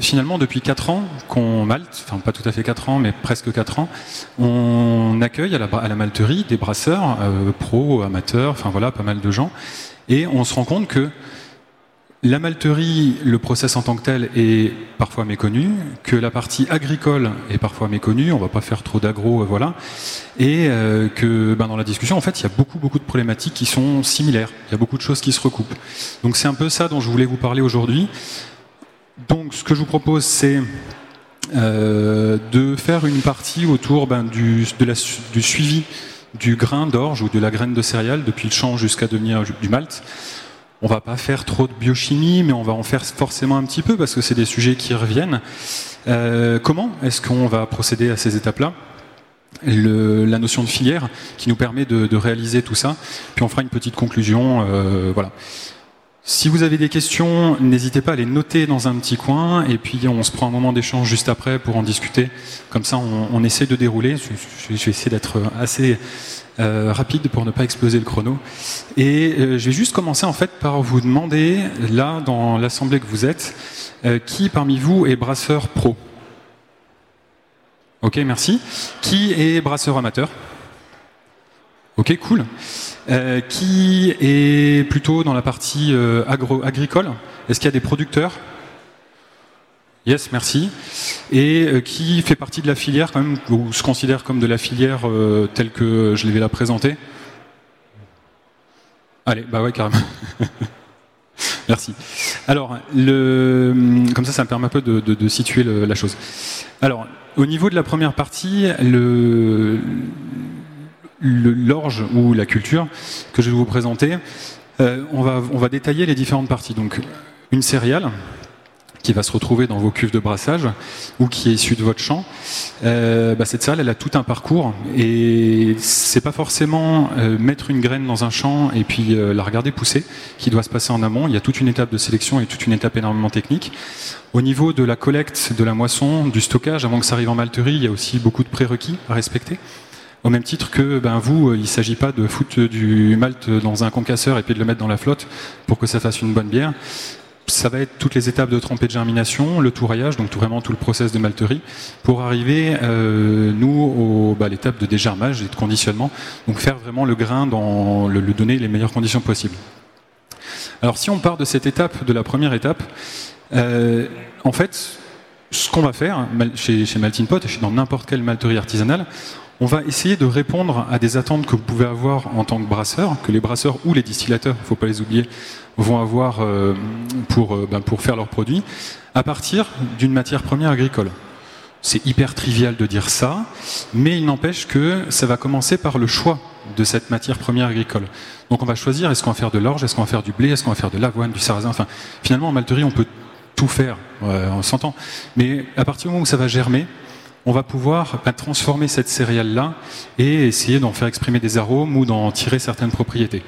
finalement, depuis 4 ans qu'on malte, enfin pas tout à fait 4 ans, mais presque 4 ans, on accueille à la, malterie des brasseurs, euh, pros, amateurs, enfin voilà, pas mal de gens, et on se rend compte que la malterie, le process en tant que tel est parfois méconnu, que la partie agricole est parfois méconnue, on va pas faire trop d'agro, euh, voilà, et euh, que ben, dans la discussion, en fait, il y a beaucoup, beaucoup de problématiques qui sont similaires, il y a beaucoup de choses qui se recoupent. Donc c'est un peu ça dont je voulais vous parler aujourd'hui. Donc ce que je vous propose, c'est euh, de faire une partie autour ben, du, la, du suivi du grain d'orge ou de la graine de céréales depuis le champ jusqu'à devenir du malt. On va pas faire trop de biochimie, mais on va en faire forcément un petit peu parce que c'est des sujets qui reviennent. Euh, comment est-ce qu'on va procéder à ces étapes-là? La notion de filière qui nous permet de, de, réaliser tout ça. Puis on fera une petite conclusion. Euh, voilà. Si vous avez des questions, n'hésitez pas à les noter dans un petit coin et puis on se prend un moment d'échange juste après pour en discuter. Comme ça, on, essaie de dérouler. Je, je vais essayer d'être assez euh, rapide pour ne pas exploser le chrono. Et euh, je vais juste commencer en fait par vous demander, là, dans l'assemblée que vous êtes, euh, qui parmi vous est brasseur pro? Ok, merci. Qui est brasseur amateur? Ok, cool. Euh, qui est plutôt dans la partie agro agricole? Est-ce qu'il y a des producteurs? Yes, merci. Et euh, qui fait partie de la filière quand même, ou se considère comme de la filière euh, telle que je vais la présenter Allez, bah ouais, carrément. Merci. Alors, comme ça, ça me permet un peu de, situer la chose. Alors, au niveau de la première partie, le, l'orge ou la culture que je vais vous présenter, euh, on, va, détailler les différentes parties. Donc, une céréale, qui va se retrouver dans vos cuves de brassage ou qui est issu de votre champ, euh, bah cette salle, elle a tout un parcours et c'est pas forcément euh, mettre une graine dans un champ et puis la regarder pousser qui doit se passer en amont. Il y a toute une étape de sélection et toute une étape énormément technique. Au niveau de la collecte, de la moisson, du stockage, avant que ça arrive en malterie, il y a aussi beaucoup de prérequis à respecter. Au même titre que ben, vous, il ne s'agit pas de foutre du malt dans un concasseur et puis de le mettre dans la flotte pour que ça fasse une bonne bière ça va être toutes les étapes de trempée de germination, le tourraillage, donc vraiment tout le process de malterie, pour arriver, euh, nous, bah, à l'étape de dégermage et de conditionnement, donc faire vraiment le grain dans le, donner les meilleures conditions possibles. Alors si on part de cette étape, de la première étape, euh, en fait, ce qu'on va faire chez, chez Maltin Pot et dans n'importe quelle malterie artisanale, on va essayer de répondre à des attentes que vous pouvez avoir en tant que brasseur, que les brasseurs ou les distillateurs, il ne faut pas les oublier, vont avoir euh, pour, euh, ben, pour faire leurs produits, à partir d'une matière première agricole. C'est hyper trivial de dire ça, mais il n'empêche que ça va commencer par le choix de cette matière première agricole. Donc on va choisir, est-ce qu'on va faire de l'orge, est-ce qu'on va faire du blé, est-ce qu'on va faire de l'avoine, du sarrasin, enfin finalement en malterie on peut tout faire, on s'entend. Mais à partir du moment où ça va germer, on va pouvoir bah, transformer cette céréale-là et essayer d'en faire exprimer des arômes ou d'en tirer certaines propriétés.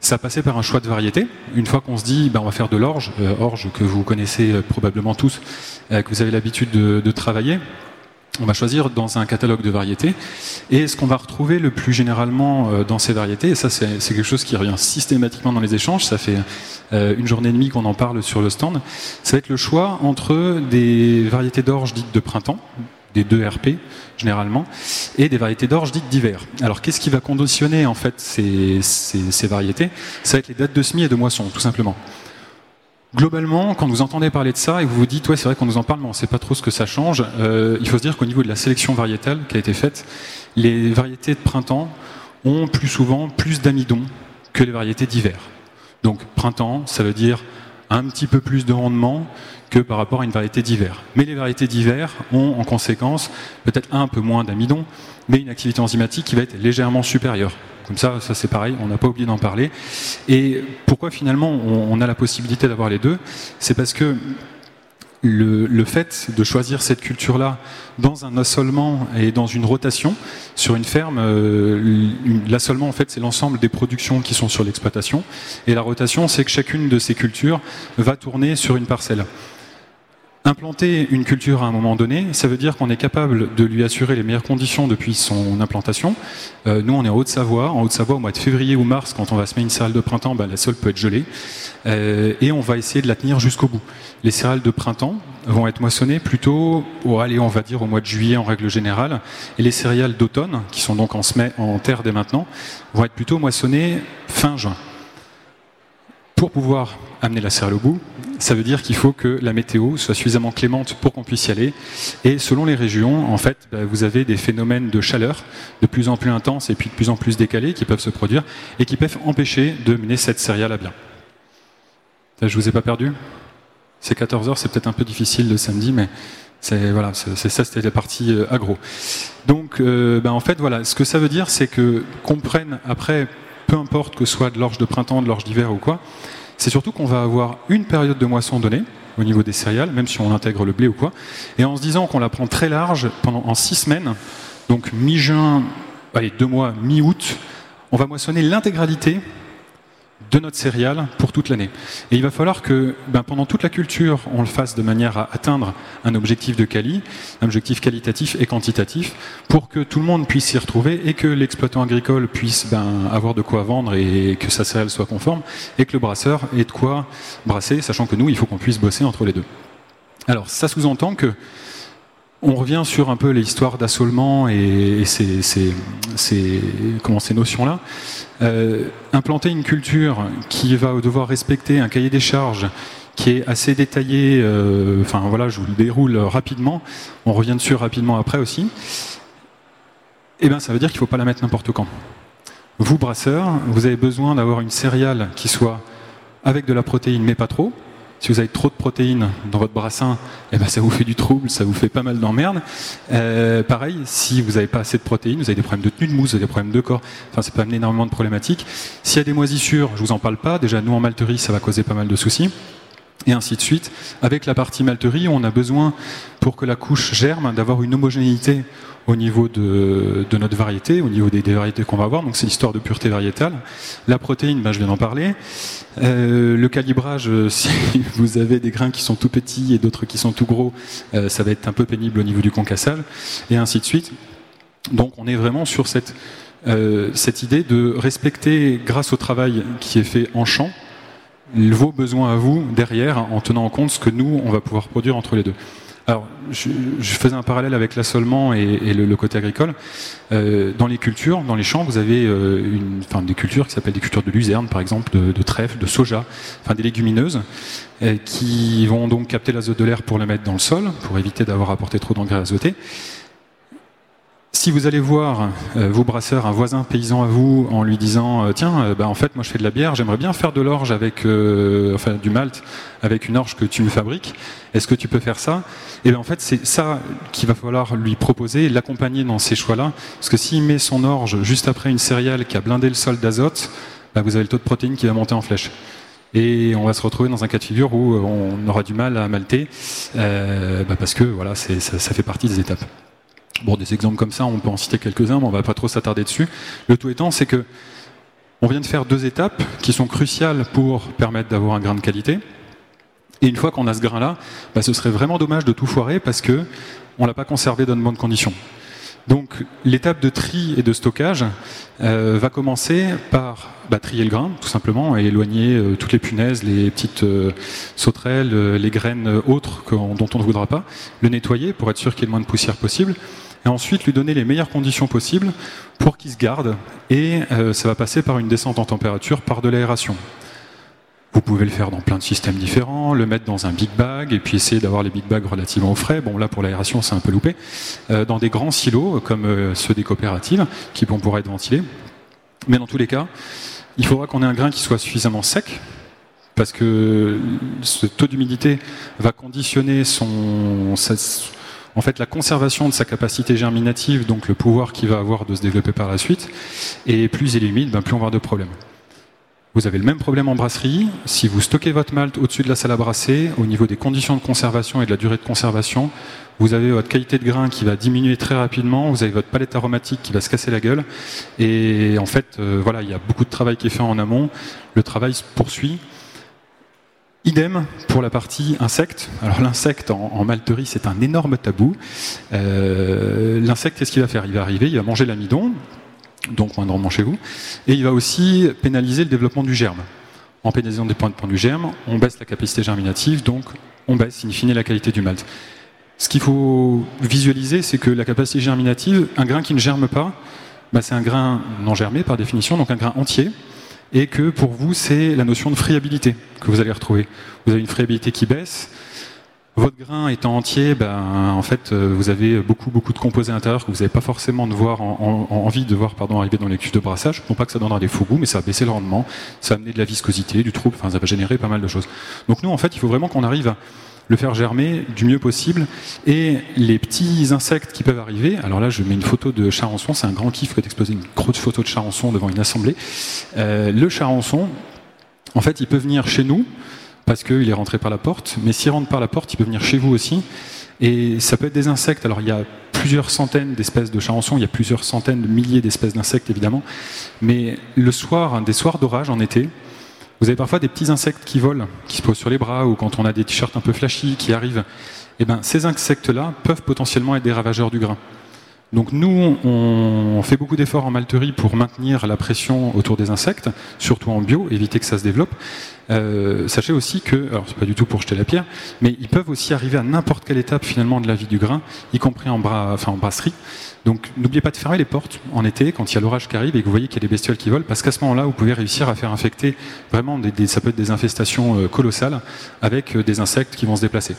Ça passait par un choix de variété. Une fois qu'on se dit, ben, on va faire de l'orge, euh, orge que vous connaissez euh, probablement tous, euh, que vous avez l'habitude de, travailler, on va choisir dans un catalogue de variétés. Et ce qu'on va retrouver le plus généralement euh, dans ces variétés, et ça c'est quelque chose qui revient systématiquement dans les échanges, ça fait euh, une journée et demie qu'on en parle sur le stand, ça va être le choix entre des variétés d'orge dites de printemps, des deux RP généralement, et des variétés d'orge dites d'hiver. Alors qu'est-ce qui va conditionner en fait ces, variétés? Ça va être les dates de semis et de moisson, tout simplement. Globalement, quand vous entendez parler de ça et vous vous dites ouais c'est vrai qu'on nous en parle mais on ne sait pas trop ce que ça change, euh, il faut se dire qu'au niveau de la sélection variétale qui a été faite, les variétés de printemps ont plus souvent plus d'amidon que les variétés d'hiver. Donc printemps, ça veut dire un petit peu plus de rendement, que par rapport à une variété d'hiver. Mais les variétés d'hiver ont en conséquence peut-être un peu moins d'amidon, mais une activité enzymatique qui va être légèrement supérieure. Comme ça, ça c'est pareil, on n'a pas oublié d'en parler. Et pourquoi finalement on, a la possibilité d'avoir les deux? C'est parce que le, le, fait de choisir cette culture-là dans un assolement et dans une rotation sur une ferme, euh, l'assolement en fait c'est l'ensemble des productions qui sont sur l'exploitation et la rotation c'est que chacune de ces cultures va tourner sur une parcelle. Implanter une culture à un moment donné, ça veut dire qu'on est capable de lui assurer les meilleures conditions depuis son implantation. Euh, nous, on est en Haute-Savoie. En Haute-Savoie, au mois de février ou mars, quand on va semer une céréale de printemps, bah, la sol peut être gelée. Euh, et on va essayer de la tenir jusqu'au bout. Les céréales de printemps vont être moissonnées plutôt, au, allez, on va dire au mois de juillet en règle générale. Et les céréales d'automne, qui sont donc en, en terre dès maintenant, vont être plutôt moissonnées fin juin. Pour pouvoir amener la céréale au bout, ça veut dire qu'il faut que la météo soit suffisamment clémente pour qu'on puisse y aller. Et selon les régions, en fait, bah, vous avez des phénomènes de chaleur de plus en plus intenses et puis de plus en plus décalés qui peuvent se produire et qui peuvent empêcher de mener cette céréale à bien. Je vous ai pas perdu C'est 14 heures, c'est peut-être un peu difficile le samedi, mais c'est voilà, ça, c'était la partie euh, agro. Donc, euh, bah, en fait, voilà, ce que ça veut dire, c'est que qu'on prenne après peu importe que ce soit de l'orge de printemps, de l'orge d'hiver ou quoi, c'est surtout qu'on va avoir une période de moisson donnée au niveau des céréales, même si on intègre le blé ou quoi, et en se disant qu'on la prend très large pendant en six semaines, donc mi-juin, allez deux mois, mi-août, on va moissonner l'intégralité de notre céréale pour toute l'année. Et il va falloir que ben, pendant toute la culture, on le fasse de manière à atteindre un objectif de quali, un objectif qualitatif et quantitatif, pour que tout le monde puisse s'y retrouver et que l'exploitant agricole puisse ben, avoir de quoi vendre et que sa céréale soit conforme, et que le brasseur ait de quoi brasser, sachant que nous, il faut qu'on puisse bosser entre les deux. Alors ça sous-entend que on revient sur un peu l'histoire d'assolement et, ces, comment, ces notions-là. Euh, implanter une culture qui va devoir respecter un cahier des charges qui est assez détaillé, euh, enfin voilà, je vous le déroule rapidement, on revient dessus rapidement après aussi, eh bien ça veut dire qu'il ne faut pas la mettre n'importe quand. Vous, brasseurs, vous avez besoin d'avoir une céréale qui soit avec de la protéine, mais pas trop, si vous avez trop de protéines dans votre brassin, eh ben ça vous fait du trouble, ça vous fait pas mal d'emmerde. Euh, pareil, si vous n'avez pas assez de protéines, vous avez des problèmes de tenue de mousse, vous avez des problèmes de corps, enfin c'est pas amener énormément de problématiques. S'il y a des moisissures, je vous en parle pas, déjà nous en malterie ça va causer pas mal de soucis et ainsi de suite. Avec la partie malterie, on a besoin, pour que la couche germe, d'avoir une homogénéité au niveau de, notre variété, au niveau des, variétés qu'on va avoir. Donc c'est l'histoire de pureté variétale. La protéine, ben, je viens d'en parler. Euh, le calibrage, euh, si vous avez des grains qui sont tout petits et d'autres qui sont tout gros, euh, ça va être un peu pénible au niveau du concassage, et ainsi de suite. Donc on est vraiment sur cette, cette idée de respecter, grâce au travail qui est fait en champ, vos besoins à vous derrière, en tenant en compte ce que nous, on va pouvoir produire entre les deux. Alors, je, faisais un parallèle avec l'assolement et, le, côté agricole. Euh, dans les cultures, dans les champs, vous avez euh, enfin, des cultures qui s'appellent des cultures de luzerne, par exemple, de, de trèfle, de soja, enfin des légumineuses, euh, qui vont donc capter l'azote de l'air pour le mettre dans le sol, pour éviter d'avoir apporté trop d'engrais azotés. Si vous allez voir euh, vos brasseurs, un voisin paysan à vous, en lui disant euh, tiens, euh, bah, en fait moi je fais de la bière, j'aimerais bien faire de l'orge avec, enfin du malt avec une orge que tu me fabriques. Est-ce que tu peux faire ça? Et bien en fait c'est ça qu'il va falloir lui proposer, l'accompagner dans ces choix-là, parce que s'il met son orge juste après une céréale qui a blindé le sol d'azote, bah, vous avez le taux de protéines qui va monter en flèche et on va se retrouver dans un cas de figure où on aura du mal à malter bah, parce que voilà, ça, ça fait partie des étapes. Des exemples comme ça, on peut en citer quelques-uns, mais on va pas trop s'attarder dessus. Le tout étant, c'est que on vient de faire deux étapes qui sont cruciales pour permettre d'avoir un grain de qualité. Et une fois qu'on a ce grain-là, bah, ce serait vraiment dommage de tout foirer parce que on l'a pas conservé dans de bonnes conditions. Donc l'étape de tri et de stockage euh, va commencer par bah, trier le grain, tout simplement, et éloigner euh, toutes les punaises, les petites euh, sauterelles, les graines autres dont on ne voudra pas, le nettoyer pour être sûr qu'il y ait le moins de poussière possible, et ensuite lui donner les meilleures conditions possibles pour qu'il se garde, et ça va passer par une descente en température, par de l'aération. Vous pouvez le faire dans plein de systèmes différents, le mettre dans un big bag et puis essayer d'avoir les big bags relativement frais. Bon, là pour l'aération, c'est un peu loupé. Euh, dans des grands silos comme euh, ceux des coopératives qui vont pouvoir être ventilés. Mais dans tous les cas, il faudra qu'on ait un grain qui soit suffisamment sec parce que ce taux d'humidité va conditionner son, en fait, la conservation de sa capacité germinative, donc le pouvoir qu'il va avoir de se développer par la suite. Et plus il est humide, ben, plus on va avoir de problèmes. Vous avez le même problème en brasserie. Si vous stockez votre malt au-dessus de la salle à brasser, au niveau des conditions de conservation et de la durée de conservation, vous avez votre qualité de grain qui va diminuer très rapidement, vous avez votre palette aromatique qui va se casser la gueule. Et en fait, euh, voilà, il y a beaucoup de travail qui est fait en amont. Le travail se poursuit. Idem pour la partie insecte. Alors l'insecte en, malterie, c'est un énorme tabou. Euh, l'insecte, qu'est-ce qu'il va faire? Il va arriver, il va manger l'amidon, donc moindrement chez vous, et il va aussi pénaliser le développement du germe. En pénalisant des points de point du germe, on baisse la capacité germinative, donc on baisse in fine la qualité du malt. Ce qu'il faut visualiser, c'est que la capacité germinative, un grain qui ne germe pas, bah, c'est un grain non germé par définition, donc un grain entier, et que pour vous, c'est la notion de friabilité que vous allez retrouver. Vous avez une friabilité qui baisse. Votre grain étant entier, ben, en fait, euh, vous avez beaucoup, beaucoup de composés intérieurs que vous n'avez pas forcément de voir envie de voir pardon, arriver dans les cuves de brassage. Non pas que ça donnera des faux goûts, mais ça va baisser le rendement, ça va amener de la viscosité, du trouble, enfin, ça va générer pas mal de choses. Donc nous, en fait, il faut vraiment qu'on arrive à le faire germer du mieux possible. Et les petits insectes qui peuvent arriver, alors là je mets une photo de charançon, c'est un grand kiff que d'exposer une grosse photo de charançon devant une assemblée. Euh, le charançon, en fait, il peut venir chez nous parce qu'il est rentré par la porte, mais s'il rentre par la porte, il peut venir chez vous aussi. Et ça peut être des insectes. Alors il y a plusieurs centaines d'espèces de charançons, il y a plusieurs centaines de milliers d'espèces d'insectes évidemment. Mais le soir, des soirs d'orage en été, vous avez parfois des petits insectes qui volent, qui se posent sur les bras, ou quand on a des t-shirts un peu flashy qui arrivent. Et eh ben, ces insectes-là peuvent potentiellement être des ravageurs du grain. Donc nous, on fait beaucoup d'efforts en malterie pour maintenir la pression autour des insectes, surtout en bio, éviter que ça se développe. Euh, sachez aussi que, alors c'est pas du tout pour jeter la pierre, mais ils peuvent aussi arriver à n'importe quelle étape finalement de la vie du grain, y compris en, brasserie. Donc n'oubliez pas de fermer les portes en été quand il y a l'orage qui arrive et que vous voyez qu'il y a des bestioles qui volent, parce qu'à ce moment-là, vous pouvez réussir à faire infecter vraiment des infestations euh, colossales avec euh, des insectes qui vont se déplacer.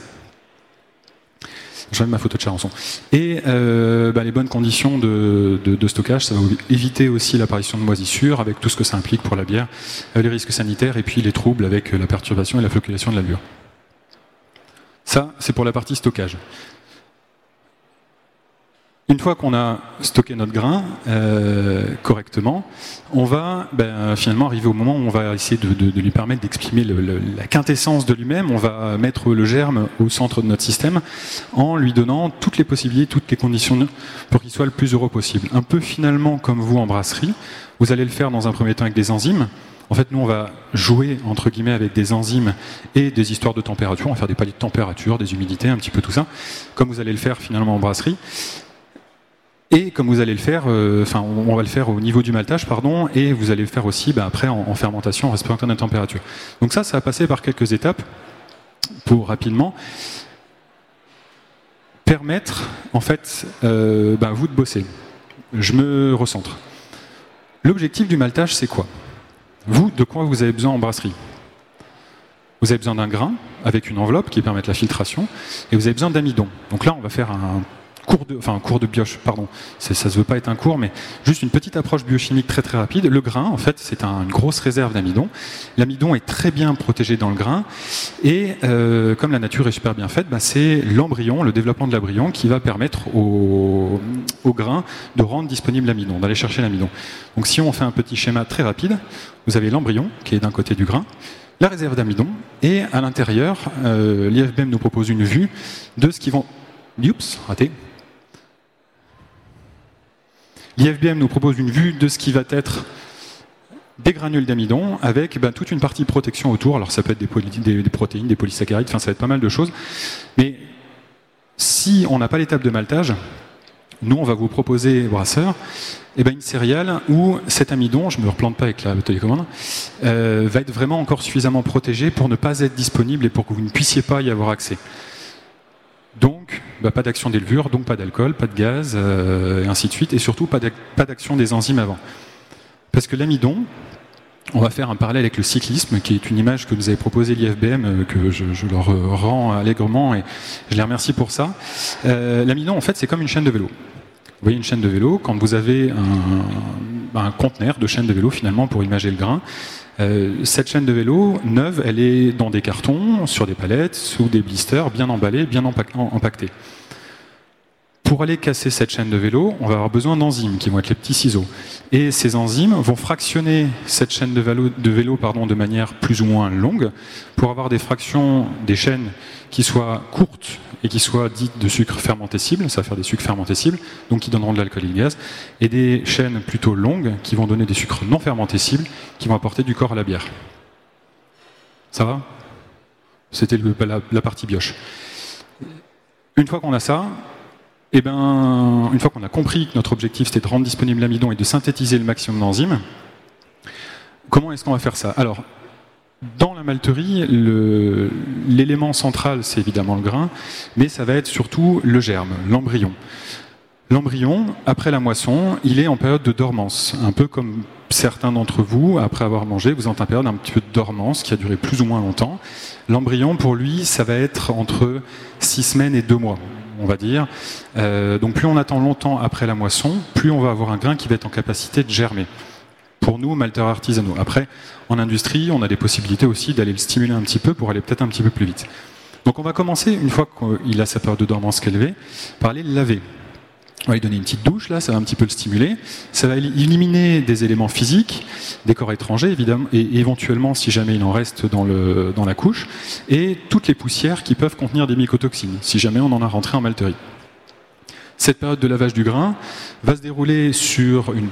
Je ma photo de charançon. Et euh, bah, les bonnes conditions de, stockage, ça va éviter aussi l'apparition de moisissures avec tout ce que ça implique pour la bière, euh, les risques sanitaires et puis les troubles avec la perturbation et la flocculation de la levure. Ça, c'est pour la partie stockage. Une fois qu'on a stocké notre grain euh, correctement, on va ben, finalement arriver au moment où on va essayer de, lui permettre d'exprimer la quintessence de lui-même. On va mettre le germe au centre de notre système en lui donnant toutes les possibilités, toutes les conditions pour qu'il soit le plus heureux possible. Un peu finalement comme vous en brasserie, vous allez le faire dans un premier temps avec des enzymes. En fait, nous, on va jouer, entre guillemets, avec des enzymes et des histoires de température. On va faire des paliers de température, des humidités, un petit peu tout ça, comme vous allez le faire finalement en brasserie. Et comme vous allez le faire, euh, enfin, on va le faire au niveau du maltage, pardon, et vous allez le faire aussi bah, après en, fermentation, en respectant la température. Donc ça, ça a passé par quelques étapes pour rapidement permettre, en fait, bah, vous de bosser. Je me recentre. L'objectif du maltage, c'est quoi? Vous, de quoi vous avez besoin en brasserie? Vous avez besoin d'un grain avec une enveloppe qui permette la filtration, et vous avez besoin d'amidon. Donc là, on va faire un cours de, cours de bioche, pardon, ça se veut pas être un cours, mais juste une petite approche biochimique très très rapide. Le grain, en fait, c'est une grosse réserve d'amidon. L'amidon est très bien protégé dans le grain, et euh, comme la nature est super bien faite, bah, c'est l'embryon, le développement de l'embryon, qui va permettre au, grain de rendre disponible l'amidon, d'aller chercher l'amidon. Donc si on fait un petit schéma très rapide, vous avez l'embryon qui est d'un côté du grain, la réserve d'amidon, et à l'intérieur, euh, l'IFBM nous propose une vue de ce qui vont Oups, raté. L'IFBM nous propose une vue de ce qui va être des granules d'amidon avec ben, toute une partie protection autour. Alors ça peut être des, protéines, des polysaccharides, enfin ça va être pas mal de choses. Mais si on n'a pas l'étape de maltage, nous on va vous proposer, brasseur, eh ben, une céréale où cet amidon, je ne me replante pas avec la télécommande, euh, va être vraiment encore suffisamment protégé pour ne pas être disponible et pour que vous ne puissiez pas y avoir accès. Donc, bah, pas d'action des levures, donc pas d'alcool, pas de gaz, euh, et ainsi de suite, et surtout pas d'action des enzymes avant. Parce que l'amidon, on va faire un parallèle avec le cyclisme, qui est une image que nous avait proposée l'IFBM, euh, que je, leur euh, rends allègrement, et je les remercie pour ça. l'amidon, en fait, c'est comme une chaîne de vélo. Vous voyez une chaîne de vélo, quand vous avez un, un conteneur de chaîne de vélo, finalement, pour imager le grain, cette chaîne de vélo neuve, elle est dans des cartons, sur des palettes, sous des blisters, bien emballés, bien empaquetés. Pour aller casser cette chaîne de vélo, on va avoir besoin d'enzymes qui vont être les petits ciseaux. Et ces enzymes vont fractionner cette chaîne de vélo, de, vélo, pardon, de manière plus ou moins longue pour avoir des fractions des chaînes qui soient courtes et qui soient dites de sucre fermentescible, ça va faire des sucres fermentescibles, donc qui donneront de l'alcool et du gaz, et des chaînes plutôt longues qui vont donner des sucres non fermentescibles qui vont apporter du corps à la bière. Ça va? C'était la, partie bioche. Une fois qu'on a ça, eh ben, une fois qu'on a compris que notre objectif c'était de rendre disponible l'amidon et de synthétiser le maximum d'enzymes, comment est-ce qu'on va faire ça? Alors, dans la malterie, l'élément central, c'est évidemment le grain, mais ça va être surtout le germe, l'embryon. L'embryon, après la moisson, il est en période de dormance, un peu comme certains d'entre vous, après avoir mangé, vous êtes en période un petit peu de dormance qui a duré plus ou moins longtemps. L'embryon, pour lui, ça va être entre six semaines et deux mois, on va dire. Euh, donc plus on attend longtemps après la moisson, plus on va avoir un grain qui va être en capacité de germer pour nous, malteurs artisanaux. Après, en industrie, on a des possibilités aussi d'aller le stimuler un petit peu pour aller peut-être un petit peu plus vite. Donc on va commencer, une fois qu'il a sa période de dormance élevée, par aller le laver. On va lui donner une petite douche, là, ça va un petit peu le stimuler. Ça va éliminer des éléments physiques, des corps étrangers, évidemment, et éventuellement, si jamais il en reste dans, le, dans la couche, et toutes les poussières qui peuvent contenir des mycotoxines, si jamais on en a rentré en malterie. Cette période de lavage du grain va se dérouler sur une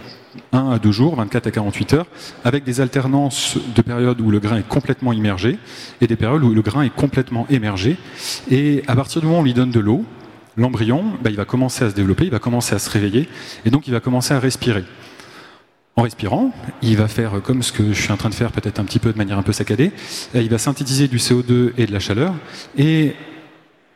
1 à 2 jours, 24 à 48 heures, avec des alternances de périodes où le grain est complètement immergé et des périodes où le grain est complètement émergé. Et à partir du moment où on lui donne de l'eau, l'embryon, bah, il va commencer à se développer, il va commencer à se réveiller et donc il va commencer à respirer. En respirant, il va faire comme ce que je suis en train de faire peut-être un petit peu de manière un peu saccadée, il va synthétiser du CO2 et de la chaleur et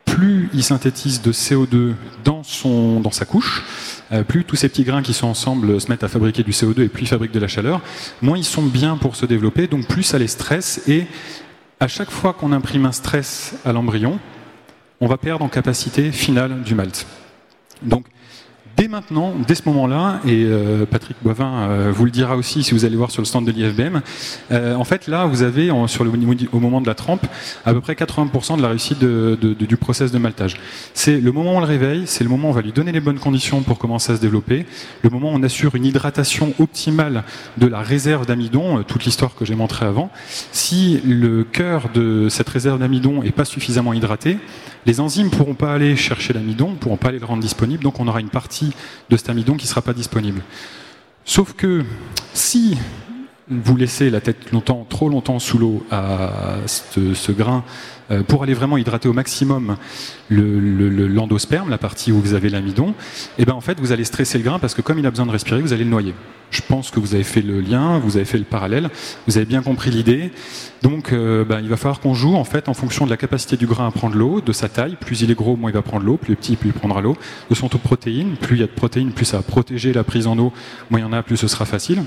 plus il synthétise de CO2 dans, son, dans sa couche, euh, plus tous ces petits grains qui sont ensemble se mettent à fabriquer du CO2 et plus ils fabriquent de la chaleur, moins ils sont bien pour se développer, donc plus ça les stresse. Et à chaque fois qu'on imprime un stress à l'embryon, on va perdre en capacité finale du malt. Donc dès maintenant, dès ce moment-là, et euh, Patrick Boivin euh, vous le dira aussi si vous allez voir sur le stand de l'IFBM, euh, en fait là, vous avez sur le, au moment de la trempe à peu près 80% de la réussite du process de maltage. C'est le moment où on le réveille, c'est le moment où on va lui donner les bonnes conditions pour commencer à se développer, le moment où on assure une hydratation optimale de la réserve d'amidon, toute l'histoire que j'ai montrée avant. Si le cœur de cette réserve d'amidon n'est pas suffisamment hydraté, les enzymes ne pourront pas aller chercher l'amidon, ne pourront pas aller le rendre disponible, donc on aura une partie de cet amidon qui ne sera pas disponible. Sauf que si vous laissez la tête longtemps, trop longtemps sous l'eau à ce, grain euh, pour aller vraiment hydrater au maximum l'endosperme, le, la partie où vous avez l'amidon, et eh ben en fait vous allez stresser le grain parce que comme il a besoin de respirer, vous allez le noyer. Je pense que vous avez fait le lien, vous avez fait le parallèle, vous avez bien compris l'idée. Donc euh, ben, il va falloir qu'on joue en fait en fonction de la capacité du grain à prendre l'eau, de sa taille. Plus il est gros, moins il va prendre l'eau. Plus il est petit, plus il prendra l'eau. De son taux de protéines. Plus il y a de protéines, plus ça va protéger la prise en eau. Moins il y en a, plus ce sera facile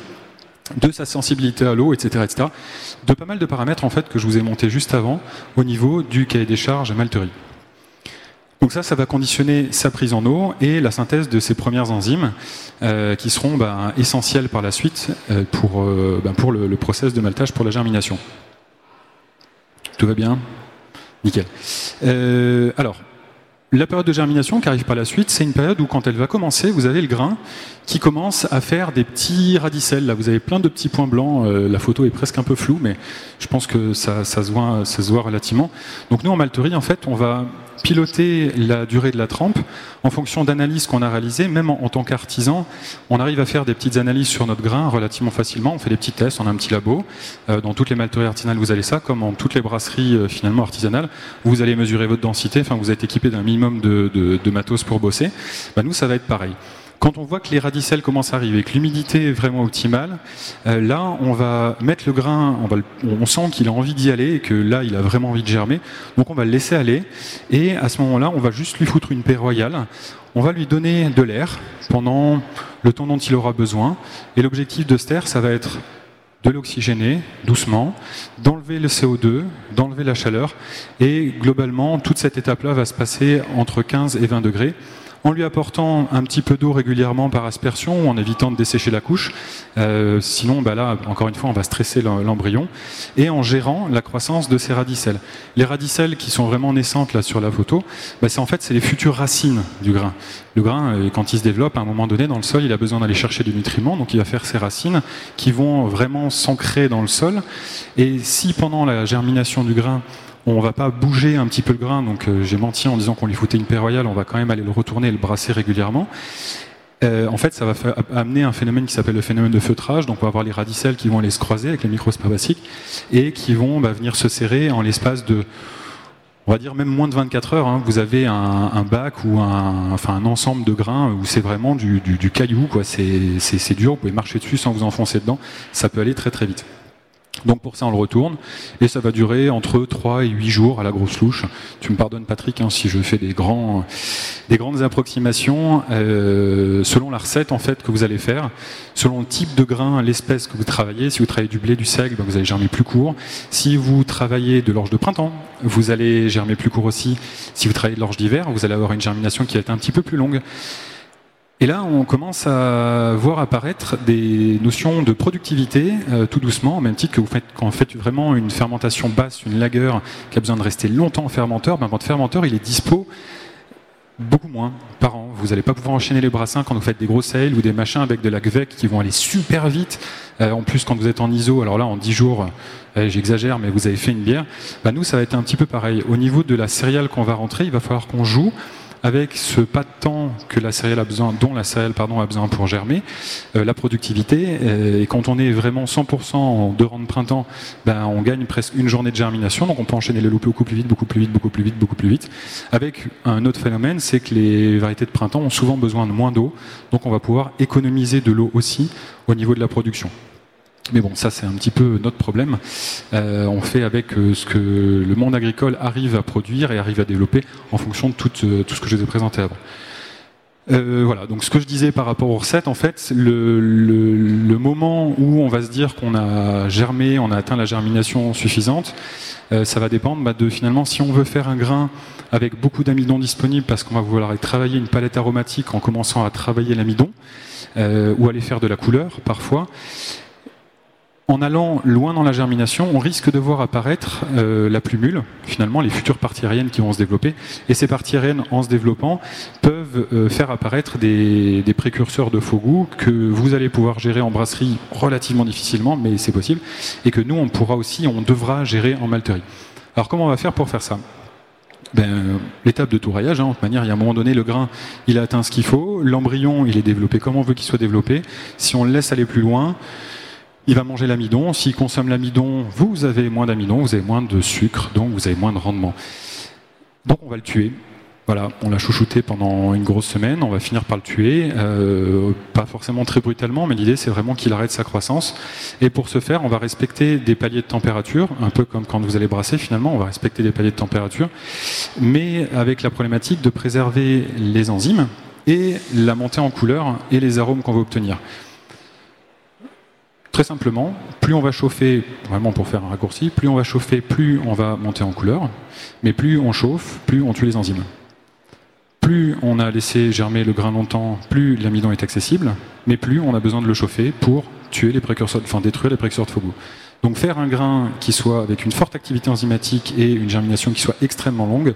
de sa sensibilité à l'eau, etc., etc. De pas mal de paramètres en fait que je vous ai monté juste avant au niveau du cahier des charges à malterie. Donc ça, ça va conditionner sa prise en eau et la synthèse de ses premières enzymes euh, qui seront bah, essentielles par la suite euh, pour, euh, bah, pour le, le, process de maltage pour la germination. Tout va bien? Nickel. alors, la période de germination qui arrive par la suite, c'est une période où quand elle va commencer, vous avez le grain qui commence à faire des petits radicelles. Là, vous avez plein de petits points blancs. Euh, la photo est presque un peu floue, mais je pense que ça, se voit, ça se voit relativement. Donc nous, en malterie, en fait, on va piloter la durée de la trempe en fonction d'analyses qu'on a réalisées. Même en, tant qu'artisan, on arrive à faire des petites analyses sur notre grain relativement facilement. On fait des petits tests, on a un petit labo. Euh, dans toutes les malteries artisanales, vous allez ça, comme en toutes les brasseries euh, finalement artisanales. Vous allez mesurer votre densité. Enfin, vous êtes équipé d'un minimum de, matos pour bosser. Bah, nous, ça va être pareil. Quand on voit que les radicelles commencent à arriver, que l'humidité est vraiment optimale, euh, là, on va mettre le grain, on, sent qu'il a envie d'y aller et que là, il a vraiment envie de germer. Donc, on va le laisser aller. Et à ce moment-là, on va juste lui foutre une paix royale. On va lui donner de l'air pendant le temps dont il aura besoin. Et l'objectif de ce ça va être de l'oxygéner doucement, d'enlever le CO2, d'enlever la chaleur. Et globalement, toute cette étape-là va se passer entre 15 et 20 degrés en lui apportant un petit peu d'eau régulièrement par aspersion, en évitant de dessécher la couche. Euh, sinon, bah là, encore une fois, on va stresser l'embryon. Et en gérant la croissance de ces radicelles. Les radicelles qui sont vraiment naissantes là sur la photo, bah, c'est en fait c'est les futures racines du grain. Le grain, euh, quand il se développe, à un moment donné dans le sol, il a besoin d'aller chercher du nutriments, donc il va faire ses racines qui vont vraiment s'ancrer dans le sol. Et si pendant la germination du grain, on va pas bouger un petit peu le grain, donc euh, j'ai menti en disant qu'on lui foutait une paix royale, on va quand même aller le retourner et le brasser régulièrement. Euh, en fait, ça va amener un phénomène qui s'appelle le phénomène de feutrage. Donc, on va avoir les radicelles qui vont aller se croiser avec les microsporaciques et qui vont bah, venir se serrer en l'espace de on va dire même moins de 24 heures, hein, vous avez un, bac ou un, ensemble de grains où c'est vraiment du, caillou. C'est dur, vous pouvez marcher dessus sans vous enfoncer dedans. Ça peut aller très très vite. Donc pour ça, on le retourne, et ça va durer entre 3 et 8 jours à la grosse louche. Tu me pardonnes Patrick hein, si je fais des, grands, des grandes approximations euh, selon la recette en fait que vous allez faire, selon le type de grain, l'espèce que vous travaillez. Si vous travaillez du blé, du seigle, ben, vous allez germer plus court. Si vous travaillez de l'orge de printemps, vous allez germer plus court aussi. Si vous travaillez de l'orge d'hiver, vous allez avoir une germination qui va être un petit peu plus longue. Et là, on commence à voir apparaître des notions de productivité euh, tout doucement, au même titre que vous faites, quand vous faites vraiment une fermentation basse, une lagueur qui a besoin de rester longtemps en fermenteur, ben, votre fermenteur, il est dispo beaucoup moins par an. Vous n'allez pas pouvoir enchaîner les brassins quand vous faites des gros sales ou des machins avec de la GVEC qui vont aller super vite. Euh, en plus, quand vous êtes en ISO, alors là, en 10 jours, euh, j'exagère, mais vous avez fait une bière. Ben, nous, ça va être un petit peu pareil. Au niveau de la céréale qu'on va rentrer, il va falloir qu'on joue avec ce pas de temps que la céréale a besoin, dont la céréale a besoin pour germer, euh, la productivité. Euh, et quand on est vraiment 100% en deux rangs de printemps, ben, on gagne presque une journée de germination. Donc on peut enchaîner les loupés beaucoup plus vite, beaucoup plus vite, beaucoup plus vite, beaucoup plus vite. Avec un autre phénomène, c'est que les variétés de printemps ont souvent besoin de moins d'eau. Donc on va pouvoir économiser de l'eau aussi au niveau de la production. Mais bon, ça c'est un petit peu notre problème. Euh, on fait avec euh, ce que le monde agricole arrive à produire et arrive à développer en fonction de tout, euh, ce que je vous ai présenté avant. voilà, donc ce que je disais par rapport aux recettes, en fait, le, le, moment où on va se dire qu'on a germé, on a atteint la germination suffisante, ça va dépendre bah, de finalement si on veut faire un grain avec beaucoup d'amidon disponible parce qu'on va vouloir travailler une palette aromatique en commençant à travailler l'amidon, ou aller faire de la couleur parfois en allant loin dans la germination, on risque de voir apparaître euh, la plumule, finalement les futures parties aériennes qui vont se développer. Et ces parties aériennes, en se développant, peuvent euh, faire apparaître des, précurseurs de faux goût que vous allez pouvoir gérer en brasserie relativement difficilement, mais c'est possible, et que nous, on pourra aussi, on devra gérer en malterie. Alors comment on va faire pour faire ça? Ben, l'étape de touraillage, hein, de manière, il y a un moment donné, le grain, il a atteint ce qu'il faut, l'embryon, il est développé comme on veut qu'il soit développé. Si on le laisse aller plus loin, il va manger l'amidon. S'il consomme l'amidon, vous avez moins d'amidon, vous avez moins de sucre, donc vous avez moins de rendement. Donc on va le tuer. Voilà, on l'a chouchouté pendant une grosse semaine, on va finir par le tuer, euh, pas forcément très brutalement, mais l'idée c'est vraiment qu'il arrête sa croissance. Et pour ce faire, on va respecter des paliers de température, un peu comme quand vous allez brasser finalement, on va respecter des paliers de température, mais avec la problématique de préserver les enzymes et la montée en couleur et les arômes qu'on va obtenir. Très simplement, plus on va chauffer, vraiment pour faire un raccourci, plus on va chauffer, plus on va monter en couleur, mais plus on chauffe, plus on tue les enzymes. Plus on a laissé germer le grain longtemps, plus l'amidon est accessible, mais plus on a besoin de le chauffer pour tuer les précurseurs, enfin détruire les précurseurs de goût. Donc faire un grain qui soit avec une forte activité enzymatique et une germination qui soit extrêmement longue,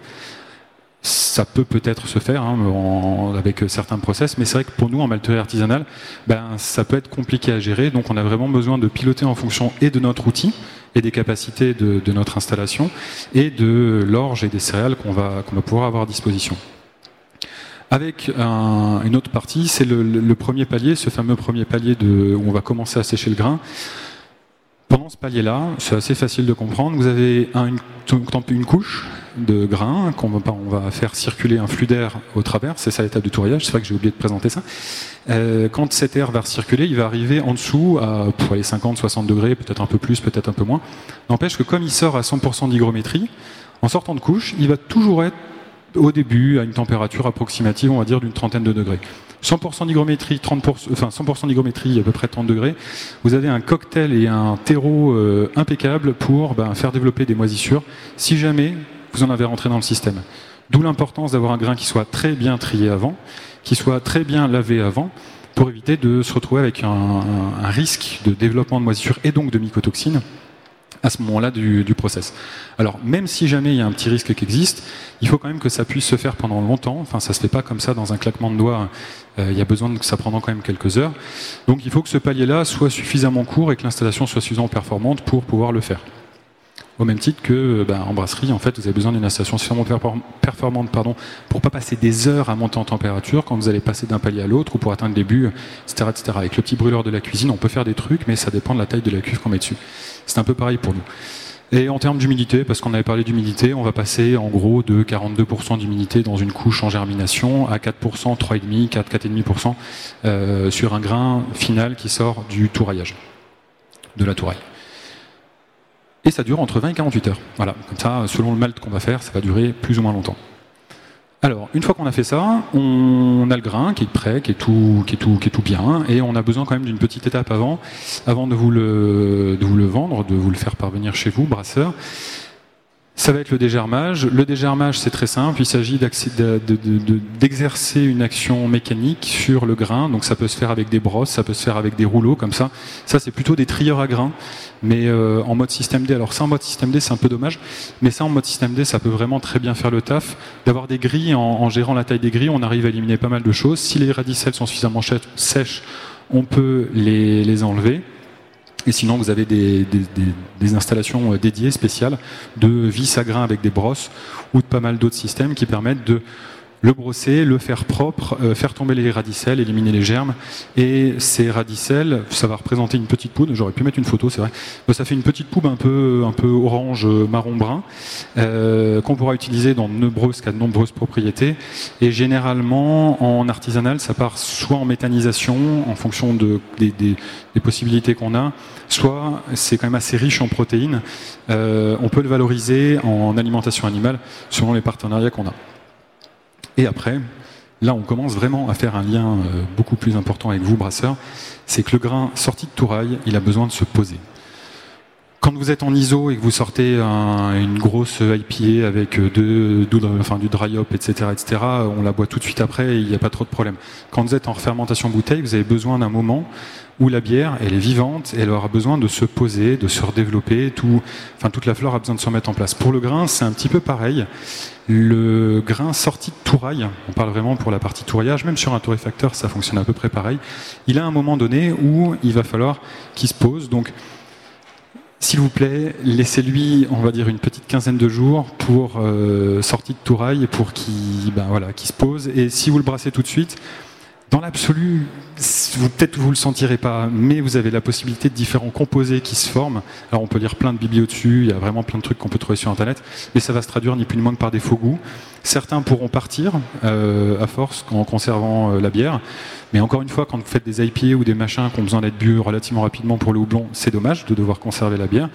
ça peut peut-être se faire hein, avec certains process, mais c'est vrai que pour nous, en malterie artisanale, ben, ça peut être compliqué à gérer. Donc on a vraiment besoin de piloter en fonction et de notre outil et des capacités de, notre installation et de l'orge et des céréales qu'on va, qu'on va pouvoir avoir à disposition. Avec une autre partie, c'est le, premier palier, ce fameux premier palier de, où on va commencer à sécher le grain. Pendant ce palier-là, c'est assez facile de comprendre, vous avez une, couche de grains qu'on va, on va faire circuler un flux d'air au travers. C'est ça l'étape du tourillage. C'est vrai que j'ai oublié de présenter ça. Euh, quand cet air va circuler, il va arriver en dessous à aller 50, 60 degrés, peut-être un peu plus, peut-être un peu moins. N'empêche que comme il sort à 100% d'hygrométrie, en sortant de couche, il va toujours être au début à une température approximative, on va dire, d'une trentaine de degrés. 100% d'hygrométrie, 30%, enfin 100% d'hygrométrie, à peu près 30 degrés. Vous avez un cocktail et un terreau euh, impeccable pour ben, faire développer des moisissures. Si jamais vous en avez rentré dans le système. D'où l'importance d'avoir un grain qui soit très bien trié avant, qui soit très bien lavé avant, pour éviter de se retrouver avec un, risque de développement de moisissure et donc de mycotoxines à ce moment-là du, process. Alors, même si jamais il y a un petit risque qui existe, il faut quand même que ça puisse se faire pendant longtemps. Enfin, ça se fait pas comme ça dans un claquement de doigts. Euh, il y a besoin que ça prenne quand même quelques heures. Donc, il faut que ce palier-là soit suffisamment court et que l'installation soit suffisamment performante pour pouvoir le faire. Au même titre que ben, en brasserie, en fait, vous avez besoin d'une installation suffisamment performante pardon, pour pas passer des heures à monter en température quand vous allez passer d'un palier à l'autre ou pour atteindre les buts, etc., etc. Avec le petit brûleur de la cuisine, on peut faire des trucs, mais ça dépend de la taille de la cuve qu'on met dessus. C'est un peu pareil pour nous. Et en termes d'humidité, parce qu'on avait parlé d'humidité, on va passer en gros de 42% d'humidité dans une couche en germination à 4%, 3,5%, 4, 4,5% sur un grain final qui sort du touraillage, de la touraille. Et ça dure entre 20 et 48 heures. Voilà, comme ça, selon le malt qu'on va faire, ça va durer plus ou moins longtemps. Alors, une fois qu'on a fait ça, on a le grain qui est prêt, qui est tout, qui est tout, qui est tout bien, et on a besoin quand même d'une petite étape avant, avant de vous, le, de vous le vendre, de vous le faire parvenir chez vous, brasseur. Ça va être le dégermage. Le dégermage, c'est très simple. Il s'agit d'exercer une action mécanique sur le grain. Donc ça peut se faire avec des brosses, ça peut se faire avec des rouleaux comme ça. Ça, c'est plutôt des trieurs à grains, mais euh, en mode système D. Alors ça, en mode système D, c'est un peu dommage, mais ça, en mode système D, ça peut vraiment très bien faire le taf. D'avoir des grilles, en, gérant la taille des grilles, on arrive à éliminer pas mal de choses. Si les radicelles sont suffisamment sèches, on peut les, les enlever. Et sinon, vous avez des, installations euh, dédiées, spéciales, de vis à grains avec des brosses ou de pas mal d'autres systèmes qui permettent de le brosser, le faire propre, euh, faire tomber les radicelles, éliminer les germes. Et ces radicelles, ça va représenter une petite poudre. J'aurais pu mettre une photo, c'est vrai. ça fait une petite poudre un peu, orange, euh, marron brun, euh, qu'on pourra utiliser dans de nombreuses, cas de nombreuses propriétés. Et généralement, en artisanal, ça part soit en méthanisation, en fonction de, des, des, des possibilités qu'on a, soit c'est quand même assez riche en protéines. on peut le valoriser en alimentation animale selon les partenariats qu'on a. Et après, là, on commence vraiment à faire un lien euh, beaucoup plus important avec vous, brasseur. C'est que le grain sorti de touraille, il a besoin de se poser. Quand vous êtes en ISO et que vous sortez une grosse IPA avec euh, enfin, du dry hop, etc., etc., on la boit tout de suite après et il n'y a pas trop de problème. Quand vous êtes en fermentation bouteille, vous avez besoin d'un moment où la bière, elle est vivante elle aura besoin de se poser, de se redévelopper. Tout, enfin, toute la flore a besoin de se remettre en place. Pour le grain, c'est un petit peu pareil. Le grain sorti de touraille, on parle vraiment pour la partie tourillage, même sur un torréfacteur, ça fonctionne à peu près pareil. Il a un moment donné où il va falloir qu'il se pose. Donc, s'il vous plaît, laissez-lui, on va dire, une petite quinzaine de jours pour euh, sortie de touraille, pour qu'il ben, voilà, se pose. Et si vous le brassez tout de suite, dans l'absolu, peut-être vous le sentirez pas, mais vous avez la possibilité de différents composés qui se forment. Alors on peut lire plein de biblios dessus, il y a vraiment plein de trucs qu'on peut trouver sur Internet, mais ça va se traduire ni plus ni moins que par des faux goûts. Certains pourront partir euh, à force en conservant euh, la bière, mais encore une fois, quand vous faites des IPA ou des machins qui ont besoin d'être bu relativement rapidement pour le houblon, c'est dommage de devoir conserver la bière.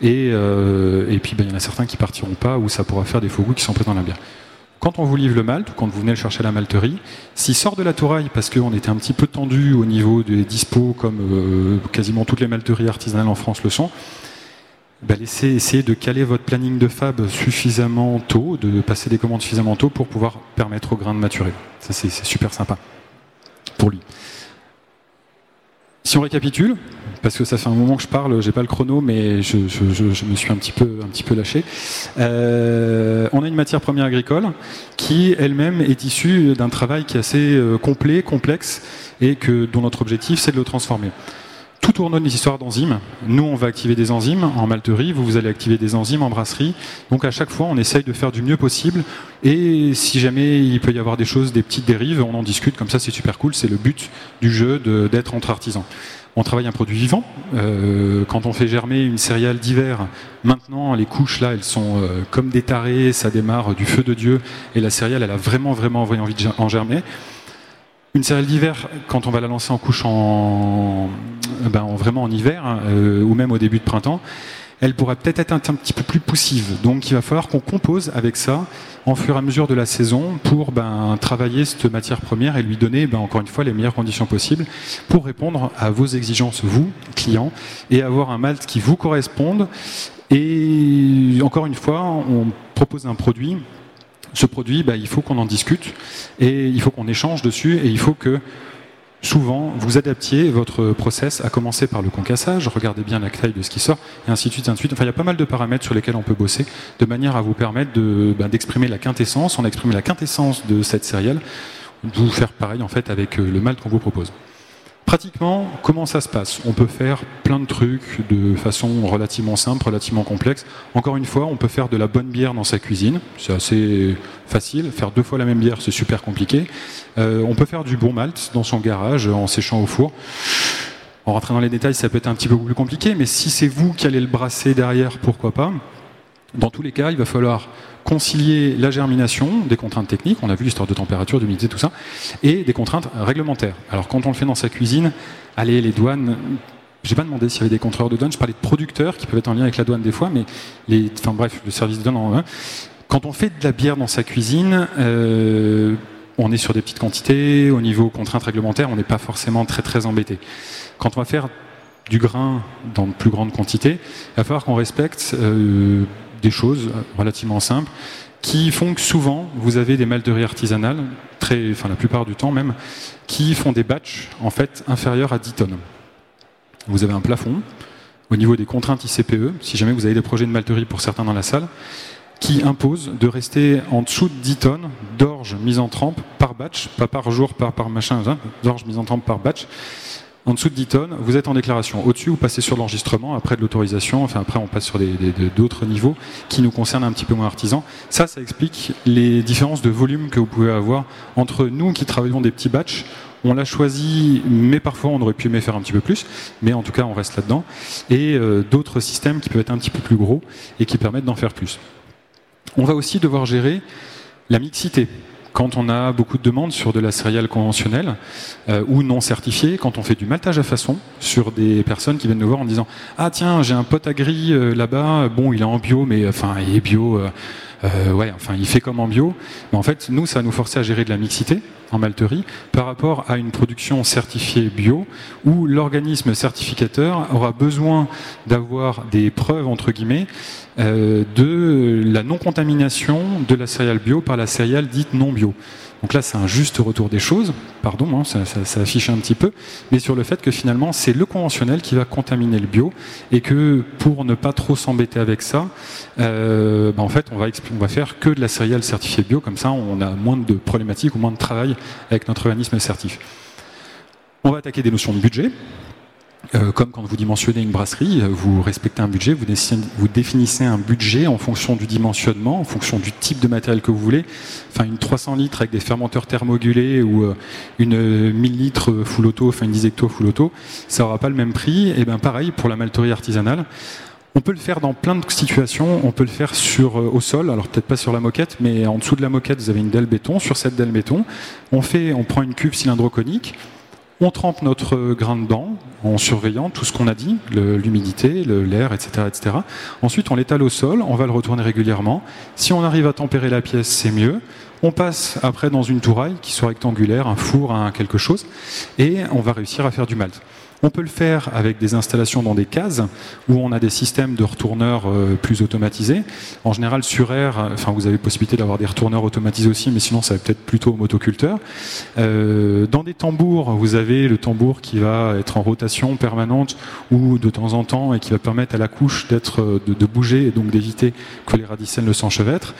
Et, euh, puis ben, il y en a certains qui partiront pas, où ça pourra faire des faux goûts qui sont présents dans la bière quand on vous livre le malt, ou quand vous venez le chercher à la malterie, s'il sort de la touraille parce qu'on était un petit peu tendu au niveau des dispos, comme euh, quasiment toutes les malteries artisanales en France le sont, bah laissez essayer de caler votre planning de fab suffisamment tôt, de passer des commandes suffisamment tôt pour pouvoir permettre au grain de maturer. Ça, c'est super sympa pour lui. Si on récapitule, parce que ça fait un moment que je parle, j'ai pas le chrono, mais je, me suis un petit peu, un petit peu lâché. Euh, on a une matière première agricole qui elle-même est issue d'un travail qui est assez euh, complet, complexe, et que dont notre objectif c'est de le transformer. Tout tourne des histoires d'enzymes. Nous, on va activer des enzymes en malterie, vous, vous allez activer des enzymes en brasserie. Donc à chaque fois, on essaye de faire du mieux possible. Et si jamais il peut y avoir des choses, des petites dérives, on en discute. Comme ça, c'est super cool. C'est le but du jeu d'être entre artisans. On travaille un produit vivant. Euh, quand on fait germer une céréale d'hiver, maintenant les couches là, elles sont euh, comme des tarés, ça démarre du feu de Dieu, et la céréale, elle a vraiment vraiment envie de germer. Une céréale d'hiver, quand on va la lancer en couche en, ben, vraiment en hiver, hein, euh, ou même au début de printemps, elle pourrait peut-être être un, petit peu plus poussive. Donc il va falloir qu'on compose avec ça en fur et à mesure de la saison pour ben, travailler cette matière première et lui donner ben, encore une fois les meilleures conditions possibles pour répondre à vos exigences, vous, clients, et avoir un malt qui vous corresponde. Et encore une fois, on propose un produit. Ce produit, ben, il faut qu'on en discute et il faut qu'on échange dessus et il faut que souvent, vous adaptiez votre process à commencer par le concassage, regardez bien la taille de ce qui sort, et ainsi de suite, ainsi de suite. Enfin, il y a pas mal de paramètres sur lesquels on peut bosser, de manière à vous permettre ben, d'exprimer la quintessence. On exprime la quintessence de cette de vous faire pareil en fait avec euh, le malt qu'on vous propose. Pratiquement, comment ça se passe? On peut faire plein de trucs de façon relativement simple, relativement complexe. Encore une fois, on peut faire de la bonne bière dans sa cuisine, c'est assez facile. Faire deux fois la même bière, c'est super compliqué. Euh, on peut faire du bon malt dans son garage en séchant au four. En rentrant dans les détails, ça peut être un petit peu plus compliqué, mais si c'est vous qui allez le brasser derrière, pourquoi pas? Dans tous les cas, il va falloir concilier la germination, des contraintes techniques, on a vu l'histoire de température, d'humidité, tout ça, et des contraintes réglementaires. Alors quand on le fait dans sa cuisine, allez, les douanes, j'ai pas demandé s'il y avait des contrôleurs de douane, je parlais de producteurs qui peuvent être en lien avec la douane des fois, mais les, enfin bref, le service de douane en Quand on fait de la bière dans sa cuisine, euh, on est sur des petites quantités, au niveau contraintes réglementaires, on n'est pas forcément très très embêté. Quand on va faire du grain dans de plus grandes quantités, il va falloir qu'on respecte euh, des choses relativement simples qui font que souvent vous avez des malteries artisanales, très, enfin la plupart du temps même, qui font des batchs en fait inférieurs à 10 tonnes. Vous avez un plafond au niveau des contraintes ICPE, si jamais vous avez des projets de malterie pour certains dans la salle, qui impose de rester en dessous de 10 tonnes d'orge mise en trempe par batch, pas par jour, par, par machin, hein, d'orge mise en trempe par batch. En dessous de 10 tonnes, vous êtes en déclaration. Au-dessus, vous passez sur l'enregistrement, après de l'autorisation, enfin après on passe sur d'autres niveaux qui nous concernent un petit peu moins artisans. Ça, ça explique les différences de volume que vous pouvez avoir entre nous qui travaillons des petits batchs on l'a choisi, mais parfois on aurait pu aimer faire un petit peu plus, mais en tout cas on reste là-dedans. Et euh, d'autres systèmes qui peuvent être un petit peu plus gros et qui permettent d'en faire plus. On va aussi devoir gérer la mixité. Quand on a beaucoup de demandes sur de la céréale conventionnelle euh, ou non certifiée, quand on fait du maltage à façon sur des personnes qui viennent nous voir en disant Ah tiens, j'ai un pote à gris euh, là-bas, bon, il est en bio, mais enfin, il est bio. Euh, ouais, enfin, il fait comme en bio. Mais en fait, nous, ça nous forcer à gérer de la mixité en malterie par rapport à une production certifiée bio où l'organisme certificateur aura besoin d'avoir des preuves, entre guillemets, euh, de la non-contamination de la céréale bio par la céréale dite non bio. Donc là, c'est un juste retour des choses, pardon, hein, ça, affiche un petit peu, mais sur le fait que finalement, c'est le conventionnel qui va contaminer le bio, et que pour ne pas trop s'embêter avec ça, euh, bah, en fait, on va, on va faire que de la céréale certifiée bio, comme ça, on a moins de problématiques ou moins de travail avec notre organisme certif. On va attaquer des notions de budget. Euh, comme quand vous dimensionnez une brasserie, euh, vous respectez un budget, vous définissez, un budget en fonction du dimensionnement, en fonction du type de matériel que vous voulez. Enfin, une 300 litres avec des fermenteurs thermogulés ou euh, une 1000 litres full auto, enfin une 10 hecto full auto, ça n'aura pas le même prix. Et bien pareil pour la malterie artisanale. On peut le faire dans plein de situations. On peut le faire sur au sol, alors peut-être pas sur la moquette, mais en dessous de la moquette, vous avez une dalle béton. Sur cette dalle béton, on fait, on prend une cuve cylindroconique, on trempe notre grain dedans en surveillant tout ce qu'on a dit, l'humidité, l'air, etc., etc. Ensuite, on l'étale au sol, on va le retourner régulièrement. Si on arrive à tempérer la pièce, c'est mieux. On passe après dans une touraille qui soit rectangulaire, un four, un quelque chose, et on va réussir à faire du malt. On peut le faire avec des installations dans des cases où on a des systèmes de retourneurs euh, plus automatisés. En général, sur air, euh, enfin, vous avez possibilité d'avoir des retourneurs automatisés aussi, mais sinon, ça va peut-être plutôt au motoculteur. Euh, dans des tambours, vous avez le tambour qui va être en rotation permanente ou de temps en temps et qui va permettre à la couche d'être de, de, bouger et donc d'éviter que les radicelles ne s'enchevêtrent.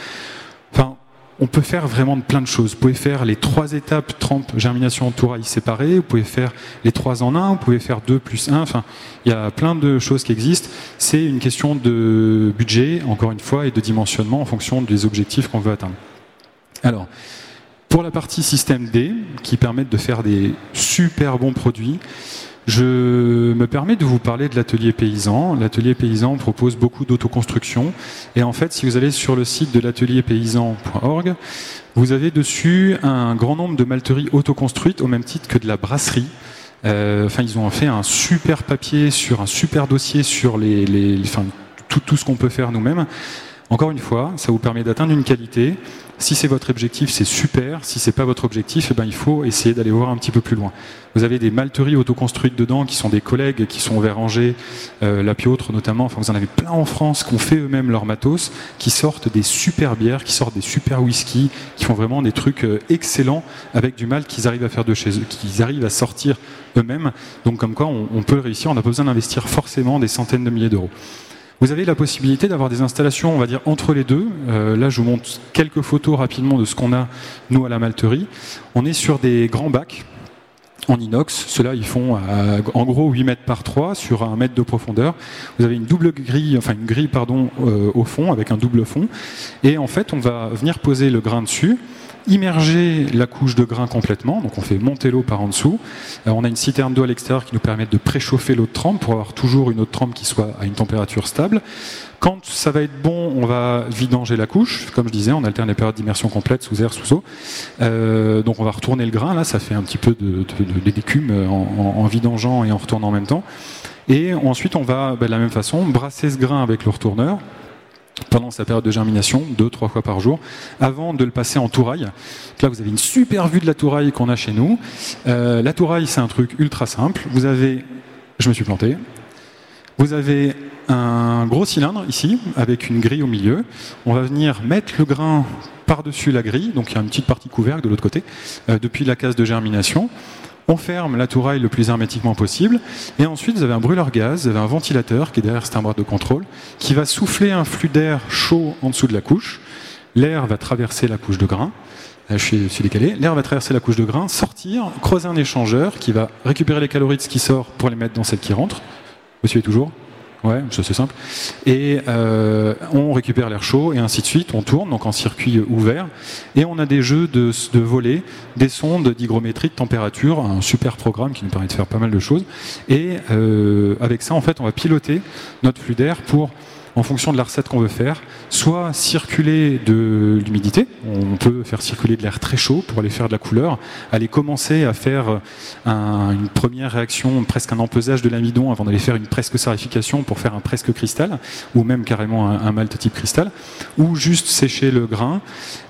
On peut faire vraiment plein de choses. Vous pouvez faire les trois étapes trempe, germination, touraille séparées. Vous pouvez faire les trois en un. Vous pouvez faire deux plus un. Enfin, il y a plein de choses qui existent. C'est une question de budget, encore une fois, et de dimensionnement en fonction des objectifs qu'on veut atteindre. Alors, pour la partie système D, qui permettent de faire des super bons produits, je me permets de vous parler de l'atelier paysan. L'atelier paysan propose beaucoup d'autoconstruction. Et en fait, si vous allez sur le site de l'atelierpaysan.org, vous avez dessus un grand nombre de malteries autoconstruites au même titre que de la brasserie. Euh, enfin, ils ont fait un super papier sur un super dossier sur les, tout ce qu'on peut faire nous-mêmes. Encore une fois, ça vous permet d'atteindre une qualité. Si c'est votre objectif, c'est super. Si c'est pas votre objectif, eh ben, il faut essayer d'aller voir un petit peu plus loin. Vous avez des malteries autoconstruites dedans qui sont des collègues qui sont vers Angers, euh, la Piautre notamment. Enfin, vous en avez plein en France qui ont fait eux-mêmes leur matos, qui sortent des super bières, qui sortent des super whisky, qui font vraiment des trucs euh, excellents avec du mal qu'ils arrivent à faire de chez eux, qu'ils arrivent à sortir eux-mêmes. Donc, comme quoi, on, on peut réussir. On n'a pas besoin d'investir forcément des centaines de milliers d'euros. Vous avez la possibilité d'avoir des installations, on va dire, entre les deux. Euh, là, je vous montre quelques photos rapidement de ce qu'on a, nous, à la malterie. On est sur des grands bacs en inox. Ceux-là, ils font en gros 8 mètres par 3 sur un mètre de profondeur. Vous avez une double grille, enfin une grille pardon, au fond avec un double fond. Et en fait, on va venir poser le grain dessus immerger la couche de grain complètement, donc on fait monter l'eau par en dessous. Euh, on a une citerne d'eau à l'extérieur qui nous permet de préchauffer l'eau de trempe pour avoir toujours une eau de trempe qui soit à une température stable. Quand ça va être bon, on va vidanger la couche. Comme je disais, on alterne les périodes d'immersion complète sous air, sous eau. Euh, donc on va retourner le grain. Là, ça fait un petit peu de, d'écume en, vidangeant et en retournant en même temps. Et ensuite, on va, bah, de la même façon, brasser ce grain avec le retourneur pendant sa période de germination, deux, trois fois par jour, avant de le passer en touraille. là, vous avez une super vue de la touraille qu'on a chez nous. Euh, la touraille, c'est un truc ultra simple. Vous avez, je me suis planté, vous avez un gros cylindre ici, avec une grille au milieu. On va venir mettre le grain par-dessus la grille, donc il y a une petite partie couvercle de l'autre côté, euh, depuis la case de germination. On ferme la touraille le plus hermétiquement possible. Et ensuite, vous avez un brûleur gaz, vous avez un ventilateur qui est derrière cette timbre de contrôle, qui va souffler un flux d'air chaud en dessous de la couche. L'air va traverser la couche de grain. Je suis, je suis décalé. L'air va traverser la couche de grain, sortir, creuser un échangeur qui va récupérer les calories de ce qui sort pour les mettre dans celle qui rentre. Vous suivez toujours Ouais, c'est simple. Et euh, on récupère l'air chaud et ainsi de suite. On tourne donc en circuit ouvert et on a des jeux de, de volets, des sondes d'hygrométrie de température, un super programme qui nous permet de faire pas mal de choses. Et euh, avec ça, en fait, on va piloter notre flux d'air pour en fonction de la recette qu'on veut faire, soit circuler de l'humidité, on peut faire circuler de l'air très chaud pour aller faire de la couleur, aller commencer à faire une première réaction, presque un empesage de l'amidon avant d'aller faire une presque sarification pour faire un presque cristal, ou même carrément un, malt type cristal, ou juste sécher le grain.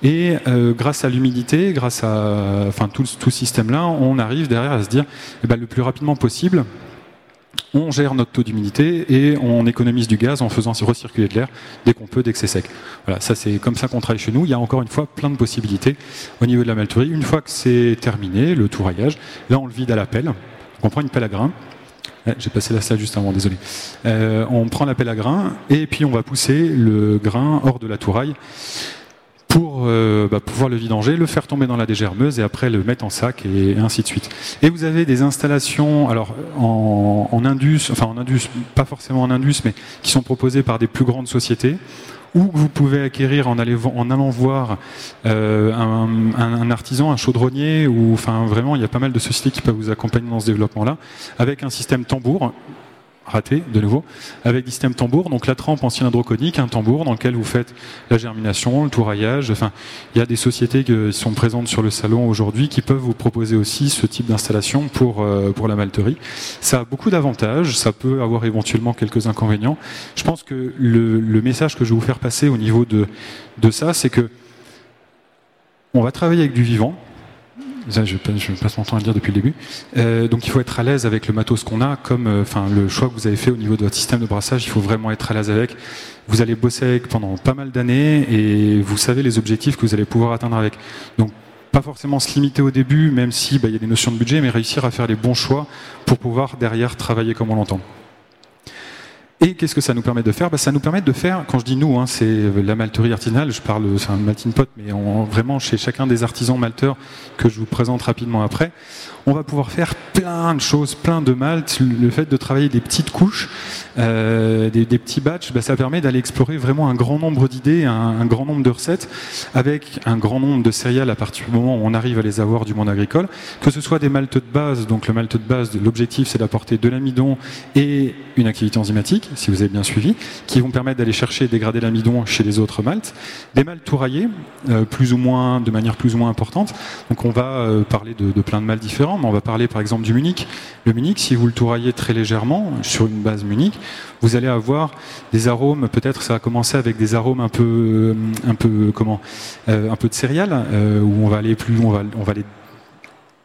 Et euh, grâce à l'humidité, grâce à tout ce système-là, on arrive derrière à se dire eh ben, le plus rapidement possible, on gère notre taux d'humidité et on économise du gaz en faisant recirculer de l'air dès qu'on peut, dès que c'est sec. Voilà, ça c'est comme ça qu'on travaille chez nous. Il y a encore une fois plein de possibilités au niveau de la malterie. Une fois que c'est terminé, le touraillage, là on le vide à la pelle. on prend une pelle à grains. J'ai passé la salle juste avant, désolé. Euh, on prend la pelle à grains et puis on va pousser le grain hors de la touraille pour euh, bah, pouvoir le vidanger, le faire tomber dans la dégermeuse et après le mettre en sac et, ainsi de suite. Et vous avez des installations, alors en, Indus, enfin en Indus, pas forcément en Indus, mais qui sont proposées par des plus grandes sociétés ou que vous pouvez acquérir en, en allant voir euh, un, artisan, un chaudronnier, ou enfin vraiment il y a pas mal de sociétés qui peuvent vous accompagner dans ce développement-là, avec un système tambour raté de nouveau, avec des systèmes tambour, donc la trempe en cylindre conique, un tambour dans lequel vous faites la germination, le touraillage. Enfin, il y a des sociétés qui sont présentes sur le salon aujourd'hui qui peuvent vous proposer aussi ce type d'installation pour, euh, pour la malterie. Ça a beaucoup d'avantages, ça peut avoir éventuellement quelques inconvénients. Je pense que le, le message que je vais vous faire passer au niveau de, de ça, c'est que on va travailler avec du vivant, je, passe mon temps à le dire depuis le début. Euh, donc il faut être à l'aise avec le matos qu'on a, comme euh, le choix que vous avez fait au niveau de votre système de brassage, il faut vraiment être à l'aise avec. Vous allez bosser avec pendant pas mal d'années et vous savez les objectifs que vous allez pouvoir atteindre avec. Donc pas forcément se limiter au début, même si bah, y a des notions de budget, mais réussir à faire les bons choix pour pouvoir derrière travailler comme on l'entend. Et qu'est-ce que ça nous permet de faire? Bah, Ça nous permet de faire, quand je dis nous, hein, c'est la malterie artisanale, je parle, c'est un malting pot, mais vraiment chez chacun des artisans malteurs que je vous présente rapidement après, on va pouvoir faire plein de choses, plein de maltes. Le fait de travailler des petites couches, euh, des, petits batchs, bah, ça permet d'aller explorer vraiment un grand nombre d'idées, un, grand nombre de recettes, avec un grand nombre de céréales à partir du moment où on arrive à les avoir du monde agricole. Que ce soit des maltes de base, donc le malte de base, l'objectif c'est d'apporter de l'amidon et une activité enzymatique, si vous avez bien suivi, qui vont permettre d'aller chercher et dégrader l'amidon chez les autres maltes. Des maltes touraillés, euh, plus ou moins, de manière plus ou moins importante. Donc on va euh, parler de, de plein de maltes différents on va parler par exemple du Munich. Le Munich, si vous le touraillez très légèrement sur une base Munich, vous allez avoir des arômes. Peut-être ça va commencer avec des arômes un peu, euh, un peu comment, euh, un peu de céréales, euh, où on va aller plus, on va, on va aller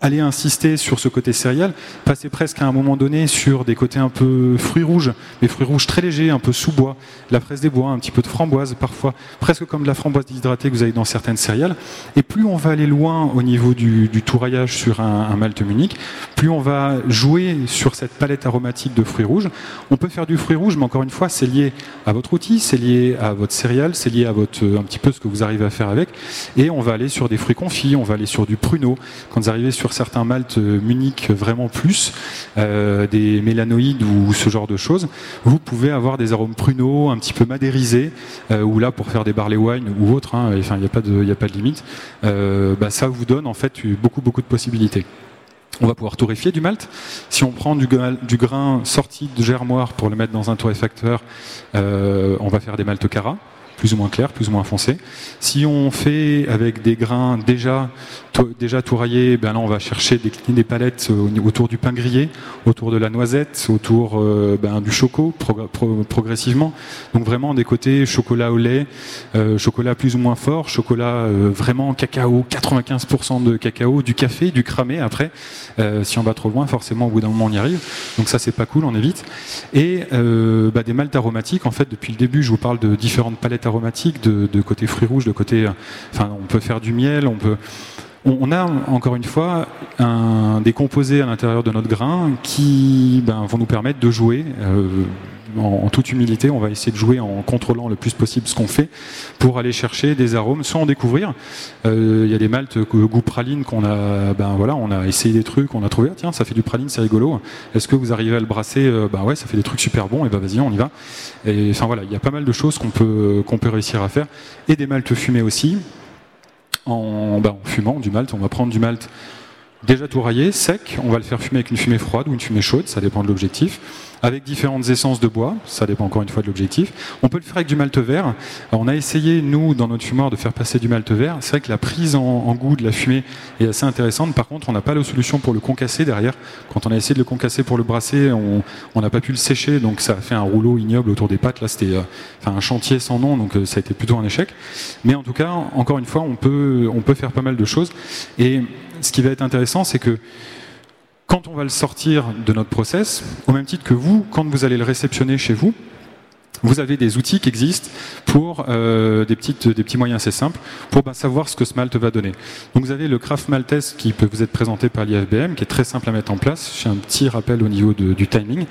aller insister sur ce côté céréal, passer presque à un moment donné sur des côtés un peu fruits rouges, mais fruits rouges très légers, un peu sous-bois, la fraise des bois, un petit peu de framboise parfois, presque comme de la framboise déshydratée que vous avez dans certaines céréales. Et plus on va aller loin au niveau du, touraillage sur un, un malt munique, plus on va jouer sur cette palette aromatique de fruits rouges. On peut faire du fruit rouge, mais encore une fois, c'est lié à votre outil, c'est lié à votre céréale, c'est lié à votre, un petit peu ce que vous arrivez à faire avec. Et on va aller sur des fruits confits, on va aller sur du pruneau. Quand vous arrivez sur sur certains maltes muniques vraiment plus, des mélanoïdes ou ce genre de choses, vous pouvez avoir des arômes pruneaux, un petit peu madérisés, ou là pour faire des barley wine ou autre, hein, enfin il n'y a pas de, a pas de limite. Bah, ça vous donne en fait beaucoup beaucoup de possibilités. On va pouvoir torréfier du malt. Si on prend du, grain sorti de germoire pour le mettre dans un torréfacteur, euh, on va faire des maltes cara plus ou moins clair, plus ou moins foncé. Si on fait avec des grains déjà déjà touraillés, ben là on va chercher des, des palettes autour du pain grillé, autour de la noisette, autour euh, ben, du choco progressivement. Donc vraiment des côtés chocolat au lait, euh, chocolat plus ou moins fort, chocolat euh, vraiment cacao, 95% de cacao, du café, du cramé après. si on va trop loin, forcément au bout d'un moment on y arrive. Donc ça c'est pas cool, on évite. Et ben, des maltes aromatiques. En fait depuis le début je vous parle de différentes palettes aromatiques, de, côté fruits rouges, de côté, enfin, on peut faire du miel, on peut, on, a encore une fois des composés à l'intérieur de notre grain qui ben, vont nous permettre de jouer. Euh, en, toute humilité, on va essayer de jouer en contrôlant le plus possible ce qu'on fait pour aller chercher des arômes, sans en découvrir. Euh, il y a des maltes goût praline qu'on a, ben voilà, on a essayé des trucs, on a trouvé, ah, tiens, ça fait du praline, c'est rigolo. Est-ce que vous arrivez à le brasser? Ben ouais, ça fait des trucs super bons. Et ben vas-y, on y va. Et enfin voilà, il y a pas mal de choses qu'on peut qu'on peut réussir à faire et des maltes fumées aussi. En, ben, en, fumant du malt. On va prendre du malt déjà tout raillé, sec. On va le faire fumer avec une fumée froide ou une fumée chaude, ça dépend de l'objectif avec différentes essences de bois, ça dépend encore une fois de l'objectif. On peut le faire avec du malt vert. on a essayé, nous, dans notre fumoir, de faire passer du malt vert. C'est vrai que la prise en, goût de la fumée est assez intéressante. Par contre, on n'a pas la solution pour le concasser derrière. Quand on a essayé de le concasser pour le brasser, on n'a pas pu le sécher, donc ça a fait un rouleau ignoble autour des pattes. Là, c'était euh, un chantier sans nom, donc euh, ça a été plutôt un échec. Mais en tout cas, encore une fois, on peut, on peut faire pas mal de choses. Et ce qui va être intéressant, c'est que quand on va le sortir de notre process, au même titre que vous, quand vous allez le réceptionner chez vous, vous avez des outils qui existent pour euh, des, petites, des petits moyens assez simples pour bah, savoir ce que ce malt va donner. Donc vous avez le Craft Maltese qui peut vous être présenté par l'IFBM, qui est très simple à mettre en place. J'ai un petit rappel au niveau du timing.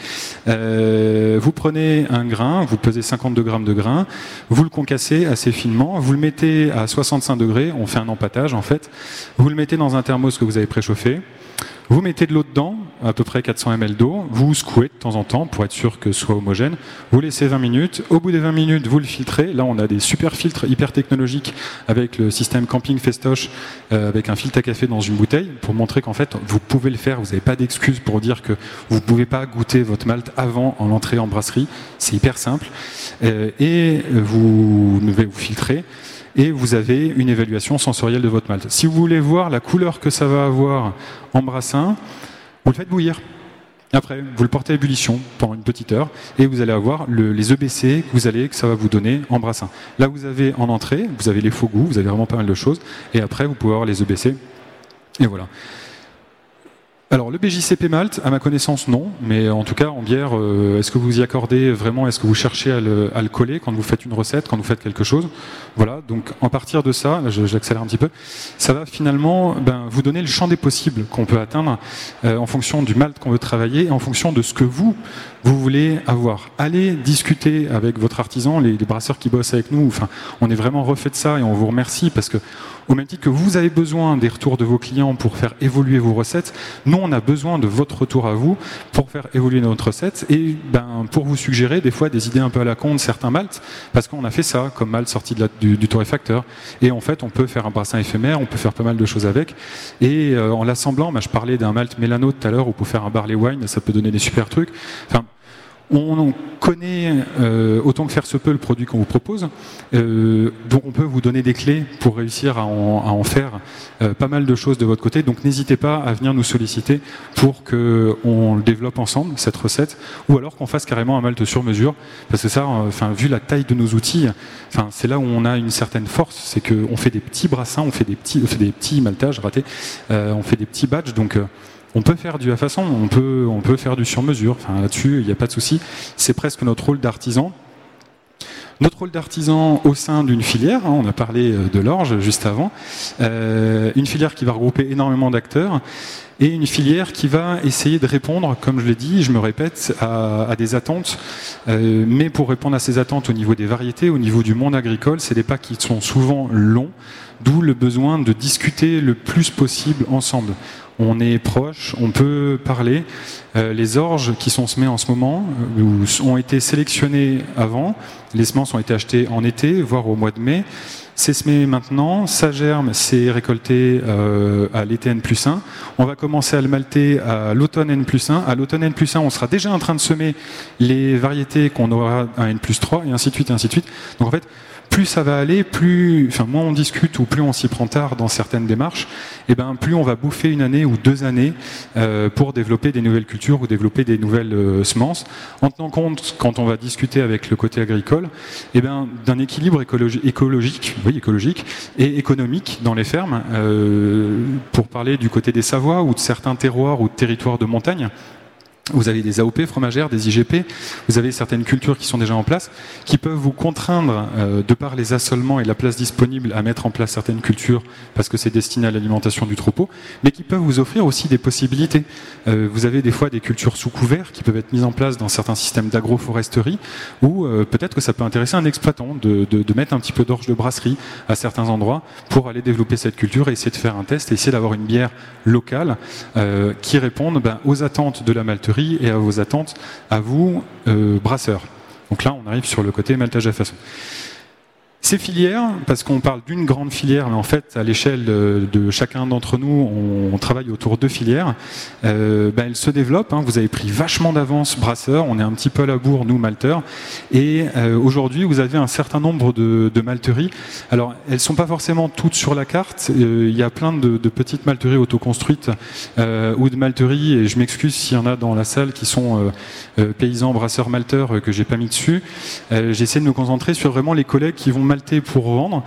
Euh, vous prenez un grain, vous pesez 52 grammes de grain, vous le concassez assez finement, vous le mettez à 65 degrés, on fait un empâtage en fait. Vous le mettez dans un thermos que vous avez préchauffé. Vous mettez de l'eau dedans, à peu près 400 ml d'eau, vous secouez de temps en temps pour être sûr que ce soit homogène, vous laissez 20 minutes, au bout des 20 minutes, vous le filtrez, là on a des super filtres hyper technologiques avec le système Camping Festoche, euh, avec un filtre à café dans une bouteille, pour montrer qu'en fait vous pouvez le faire, vous n'avez pas d'excuse pour dire que vous ne pouvez pas goûter votre malt avant en l'entrée en brasserie, c'est hyper simple, euh, et vous, vous filtrez, et vous avez une évaluation sensorielle de votre malt. Si vous voulez voir la couleur que ça va avoir en brassin, vous le faites bouillir. Après, vous le portez à ébullition pendant une petite heure et vous allez avoir les EBC que que ça va vous donner en brassin. Là, vous avez en entrée, vous avez les faux goûts, vous avez vraiment pas mal de choses. Et après, vous pouvez avoir les EBC. Et voilà. Alors le BJCP Malte, à ma connaissance, non, mais en tout cas en bière, euh, est-ce que vous y accordez vraiment, est-ce que vous cherchez à le, coller quand vous faites une recette, quand vous faites quelque chose? Voilà, donc en partir de ça, j'accélère un petit peu, ça va finalement ben, vous donner le champ des possibles qu'on peut atteindre euh, en fonction du malt qu'on veut travailler en fonction de ce que vous, vous voulez avoir. Allez discuter avec votre artisan, les, brasseurs qui bossent avec nous, enfin, on est vraiment refait de ça et on vous remercie parce que au même titre que vous avez besoin des retours de vos clients pour faire évoluer vos recettes, nous on a besoin de votre retour à vous pour faire évoluer notre recette et ben, pour vous suggérer des fois des idées un peu à la con de certains maltes, parce qu'on a fait ça comme malt sorti de du, du, torréfacteur. Et en fait, on peut faire un brassin éphémère, on peut faire pas mal de choses avec. Et euh, en l'assemblant, ben, je parlais d'un malt mélano tout à l'heure, où peut faire un barley wine, ça peut donner des super trucs. Enfin, on connaît euh, autant que faire se peut le produit qu'on vous propose, euh, donc on peut vous donner des clés pour réussir à en, faire euh, pas mal de choses de votre côté. Donc n'hésitez pas à venir nous solliciter pour qu'on développe ensemble cette recette, ou alors qu'on fasse carrément un malt sur mesure, parce que ça, enfin vu la taille de nos outils, enfin c'est là où on a une certaine force, c'est qu'on fait des petits brassins, on fait des petits, on des petits maltages ratés, on fait des petits badges, donc on peut faire du à façon, on peut, faire du sur-mesure. Enfin, là-dessus, il n'y a pas de souci. C'est presque notre rôle d'artisan. Notre rôle d'artisan au sein d'une filière, hein, on a parlé euh, de l'orge juste avant, euh, une filière qui va regrouper énormément d'acteurs. et une filière qui va essayer de répondre, comme je l'ai dit, je me répète, à, des attentes. Euh, mais pour répondre à ces attentes au niveau des variétés, au niveau du monde agricole, c'est des pas qui sont souvent longs, d'où le besoin de discuter le plus possible ensemble. On est proche, on peut parler. Euh, les orges qui sont semées en ce moment euh, ont été sélectionnées avant. Les semences ont été achetées en été, voire au mois de mai. C'est semé maintenant, ça germe, c'est récolté euh, à l'été N plus 1. On va commencer à le malter à l'automne N plus 1. À l'automne N plus 1, on sera déjà en train de semer les variétés qu'on aura à N plus 3, et ainsi de suite, et ainsi de suite. Donc en fait, plus ça va aller, plus, moins on discute ou plus on s'y prend tard dans certaines démarches, et eh ben, plus on va bouffer une année ou deux années euh, pour développer des nouvelles cultures ou développer des nouvelles euh, semences, en tenant compte, quand on va discuter avec le côté agricole, et eh ben, d'un équilibre écologique, et économique dans les fermes, euh, pour parler du côté des Savoies ou de certains terroirs ou territoires de montagne. Vous avez des AOP fromagères, des IGP, vous avez certaines cultures qui sont déjà en place, qui peuvent vous contraindre, euh, de par les assolements et la place disponible, à mettre en place certaines cultures parce que c'est destiné à l'alimentation du troupeau, mais qui peuvent vous offrir aussi des possibilités. Euh, vous avez des fois des cultures sous couvert qui peuvent être mises en place dans certains systèmes d'agroforesterie, ou euh, peut-être que ça peut intéresser un exploitant de mettre un petit peu d'orge de brasserie à certains endroits pour aller développer cette culture et essayer de faire un test et essayer d'avoir une bière locale qui réponde ben, aux attentes de la malterie et à vos attentes, à vous, euh, brasseurs. Donc là, on arrive sur le côté maltage à façon. Ces filières, parce qu'on parle d'une grande filière, mais en fait, à l'échelle de, chacun d'entre nous, on, travaille autour de filières, euh, ben, elles se développent. Hein. Vous avez pris vachement d'avance, brasseurs. On est un petit peu à la bourre, nous, malteurs. Et euh, aujourd'hui, vous avez un certain nombre de, malteries. Alors, elles sont pas forcément toutes sur la carte. Euh, il y a plein de, petites malteries autoconstruites ou de malteries, et je m'excuse s'il y en a dans la salle qui sont paysans, brasseurs, malteurs que j'ai pas mis dessus. J'essaie de me concentrer sur vraiment les collègues qui vont pour vendre.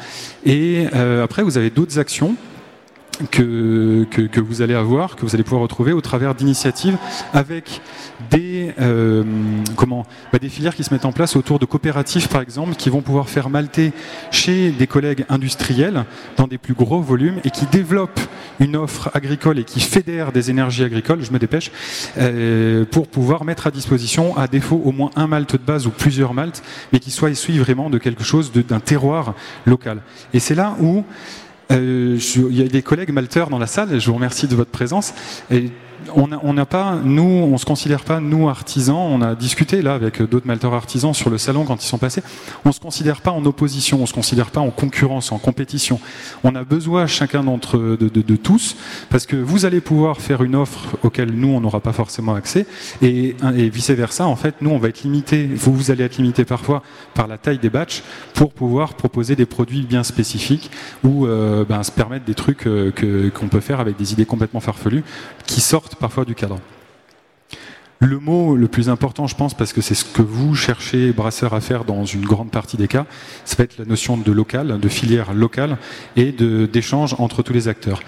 Et euh, après, vous avez d'autres actions que, que, vous allez avoir, que vous allez pouvoir retrouver au travers d'initiatives avec des, euh, comment, bah, des filières qui se mettent en place autour de coopératives, par exemple, qui vont pouvoir faire malter chez des collègues industriels dans des plus gros volumes et qui développent une offre agricole et qui fédèrent des énergies agricoles, je me dépêche, euh, pour pouvoir mettre à disposition, à défaut, au moins un malt de base ou plusieurs maltes, mais qui soient issus vraiment de quelque chose d'un terroir local. Et c'est là où euh, il y a des collègues malteurs dans la salle, je vous remercie de votre présence. On n'a pas, nous, on se considère pas, nous, artisans, on a discuté là avec d'autres malteurs artisans sur le salon quand ils sont passés, on se considère pas en opposition, on se considère pas en concurrence, en compétition. On a besoin chacun d'entre de, de, de, tous, parce que vous allez pouvoir faire une offre auquel nous, on n'aura pas forcément accès, et, vice-versa, en fait, nous, on va être limité, vous, vous allez être limité parfois par la taille des batchs pour pouvoir proposer des produits bien spécifiques ou euh, ben, se permettre des trucs euh, qu'on peut faire avec des idées complètement farfelues qui sortent parfois du cadre. Le mot le plus important, je pense, parce que c'est ce que vous cherchez, brasseur, à faire dans une grande partie des cas, ça va être la notion de local, de filière locale et d'échange entre tous les acteurs.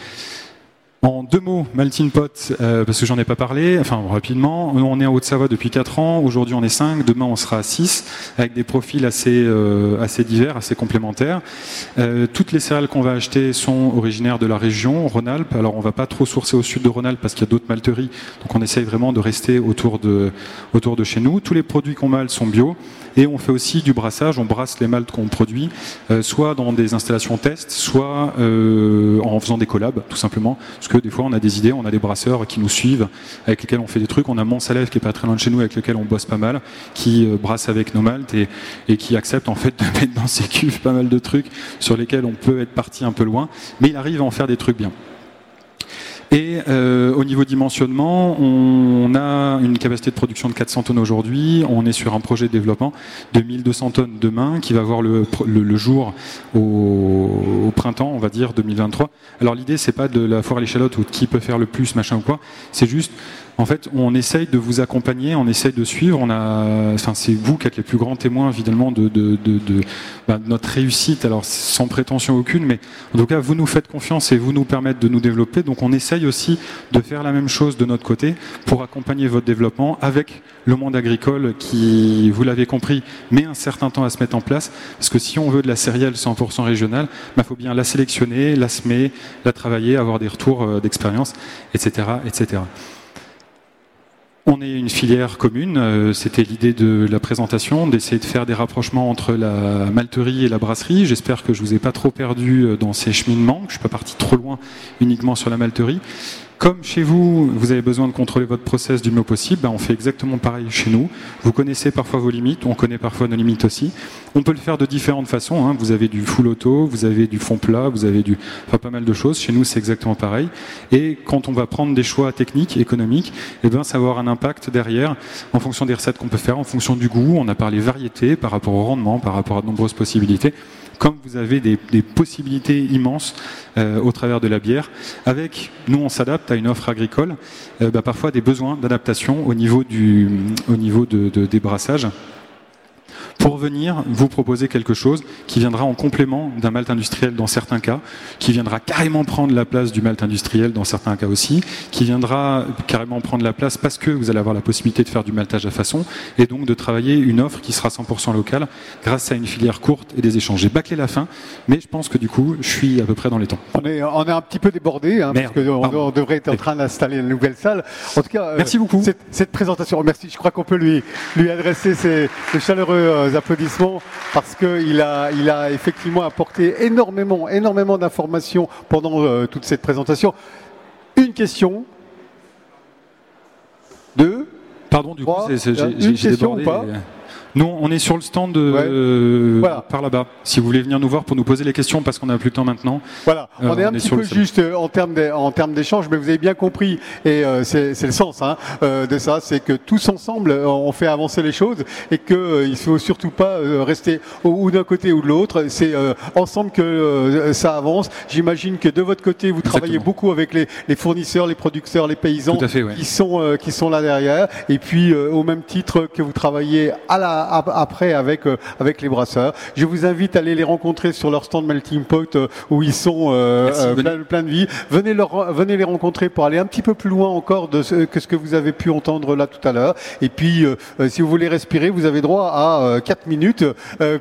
En deux mots, Maltin Pot, euh, parce que j'en ai pas parlé, enfin rapidement, on est en Haute-Savoie depuis 4 ans, aujourd'hui on est 5, demain on sera à 6, avec des profils assez, euh, assez divers, assez complémentaires. Euh, toutes les céréales qu'on va acheter sont originaires de la région, Rhône-Alpes, alors on va pas trop sourcer au sud de Rhône-Alpes parce qu'il y a d'autres malteries, donc on essaye vraiment de rester autour de, autour de chez nous. Tous les produits qu'on malte sont bio, et on fait aussi du brassage, on brasse les maltes qu'on produit, soit dans des installations test, soit en faisant des collabs, tout simplement que des fois on a des idées, on a des brasseurs qui nous suivent, avec lesquels on fait des trucs. On a Montsalève qui est pas très loin de chez nous, avec lequel on bosse pas mal, qui euh, brasse avec nos maltes et, et qui accepte en fait de mettre dans ses cuves pas mal de trucs sur lesquels on peut être parti un peu loin, mais il arrive à en faire des trucs bien. Et euh, au niveau dimensionnement, on a une capacité de production de 400 tonnes aujourd'hui. On est sur un projet de développement de 1200 tonnes demain qui va voir le, le, jour au, au, printemps, on va dire 2023. Alors l'idée, c'est pas de la foire à l'échalote ou qui peut faire le plus, machin ou quoi. C'est juste En fait, on essaye de vous accompagner, on essaye de suivre. Enfin, c'est vous qui êtes les plus grands témoins, évidemment, de, de, de, de, bah, de notre réussite. Alors, sans prétention aucune, mais en tout cas, vous nous faites confiance et vous nous permettez de nous développer. Donc, on essaye aussi de faire la même chose de notre côté pour accompagner votre développement avec le monde agricole qui, vous l'avez compris, met un certain temps à se mettre en place. Parce que si on veut de la céréale 100% régionale, il bah, faut bien la sélectionner, la semer, la travailler, avoir des retours euh, d'expérience, etc., etc. On est une filière commune, euh, c'était l'idée de la présentation, d'essayer de faire des rapprochements entre la malterie et la brasserie. J'espère que je vous ai pas trop perdu euh, dans ces cheminements, que je suis pas parti trop loin uniquement sur la malterie. Comme chez vous, vous avez besoin de contrôler votre process du mieux possible, ben on fait exactement pareil chez nous. Vous connaissez parfois vos limites, on connaît parfois nos limites aussi. On peut le faire de différentes façons. Hein. Vous avez du full auto, vous avez du fond plat, vous avez du, enfin, pas mal de choses. Chez nous, c'est exactement pareil. Et quand on va prendre des choix techniques, économiques, eh ben, ça va avoir un impact derrière en fonction des recettes qu'on peut faire, en fonction du goût. On a parlé variété par rapport au rendement, par rapport à de nombreuses possibilités comme vous avez des, des possibilités immenses euh, au travers de la bière, avec, nous on s'adapte à une offre agricole, euh, bah, parfois des besoins d'adaptation au niveau, du, au niveau de, de, des brassages pour venir vous proposer quelque chose qui viendra en complément d'un malt industriel dans certains cas, qui viendra carrément prendre la place du malt industriel dans certains cas aussi, qui viendra carrément prendre la place parce que vous allez avoir la possibilité de faire du maltage à façon et donc de travailler une offre qui sera 100% locale grâce à une filière courte et des échanges. J'ai bâclé la fin, mais je pense que du coup, je suis à peu près dans les temps. On est, on est un petit peu débordé, hein, parce qu'on on devrait être en train d'installer une nouvelle salle. En tout cas, euh, merci beaucoup. Cette, cette, présentation, merci. Je crois qu'on peut lui, lui adresser ces chaleureux euh, applaudissements parce qu'il a, il a effectivement apporté énormément, énormément d'informations pendant euh, toute cette présentation. Une question. Deux. Pardon, du coup, j'ai débordé. Ou pas non, on est sur le stand euh, par là-bas. Si vous voulez venir nous voir pour nous poser les questions, parce qu'on n'a plus le temps maintenant. Voilà, euh, on est un petit peu juste euh, en termes d'échange, mais vous avez bien compris, et c'est le sens hein, de ça, c'est que tous ensemble, on fait avancer les choses et qu'il ne faut surtout pas rester ou d'un côté ou de l'autre. C'est ensemble que ça avance. J'imagine que de votre côté, vous travaillez beaucoup avec les, les, fournisseurs, les producteurs, les paysans fait, ouais. qui sont qui sont là derrière, et puis au même titre que vous travaillez à la après avec, euh, avec les brasseurs. Je vous invite à aller les rencontrer sur leur stand Melting Pot euh, où ils sont euh, plein, plein, de vie. Venez, leur, venez les rencontrer pour aller un petit peu plus loin encore de ce, que ce que vous avez pu entendre là tout à l'heure. Et puis, si vous voulez respirer, vous avez droit à 4 minutes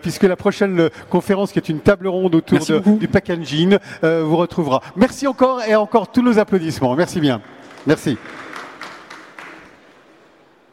puisque la prochaine conférence qui est une table ronde autour de, du packaging vous retrouvera. Merci encore et encore tous nos applaudissements. Merci bien. Merci.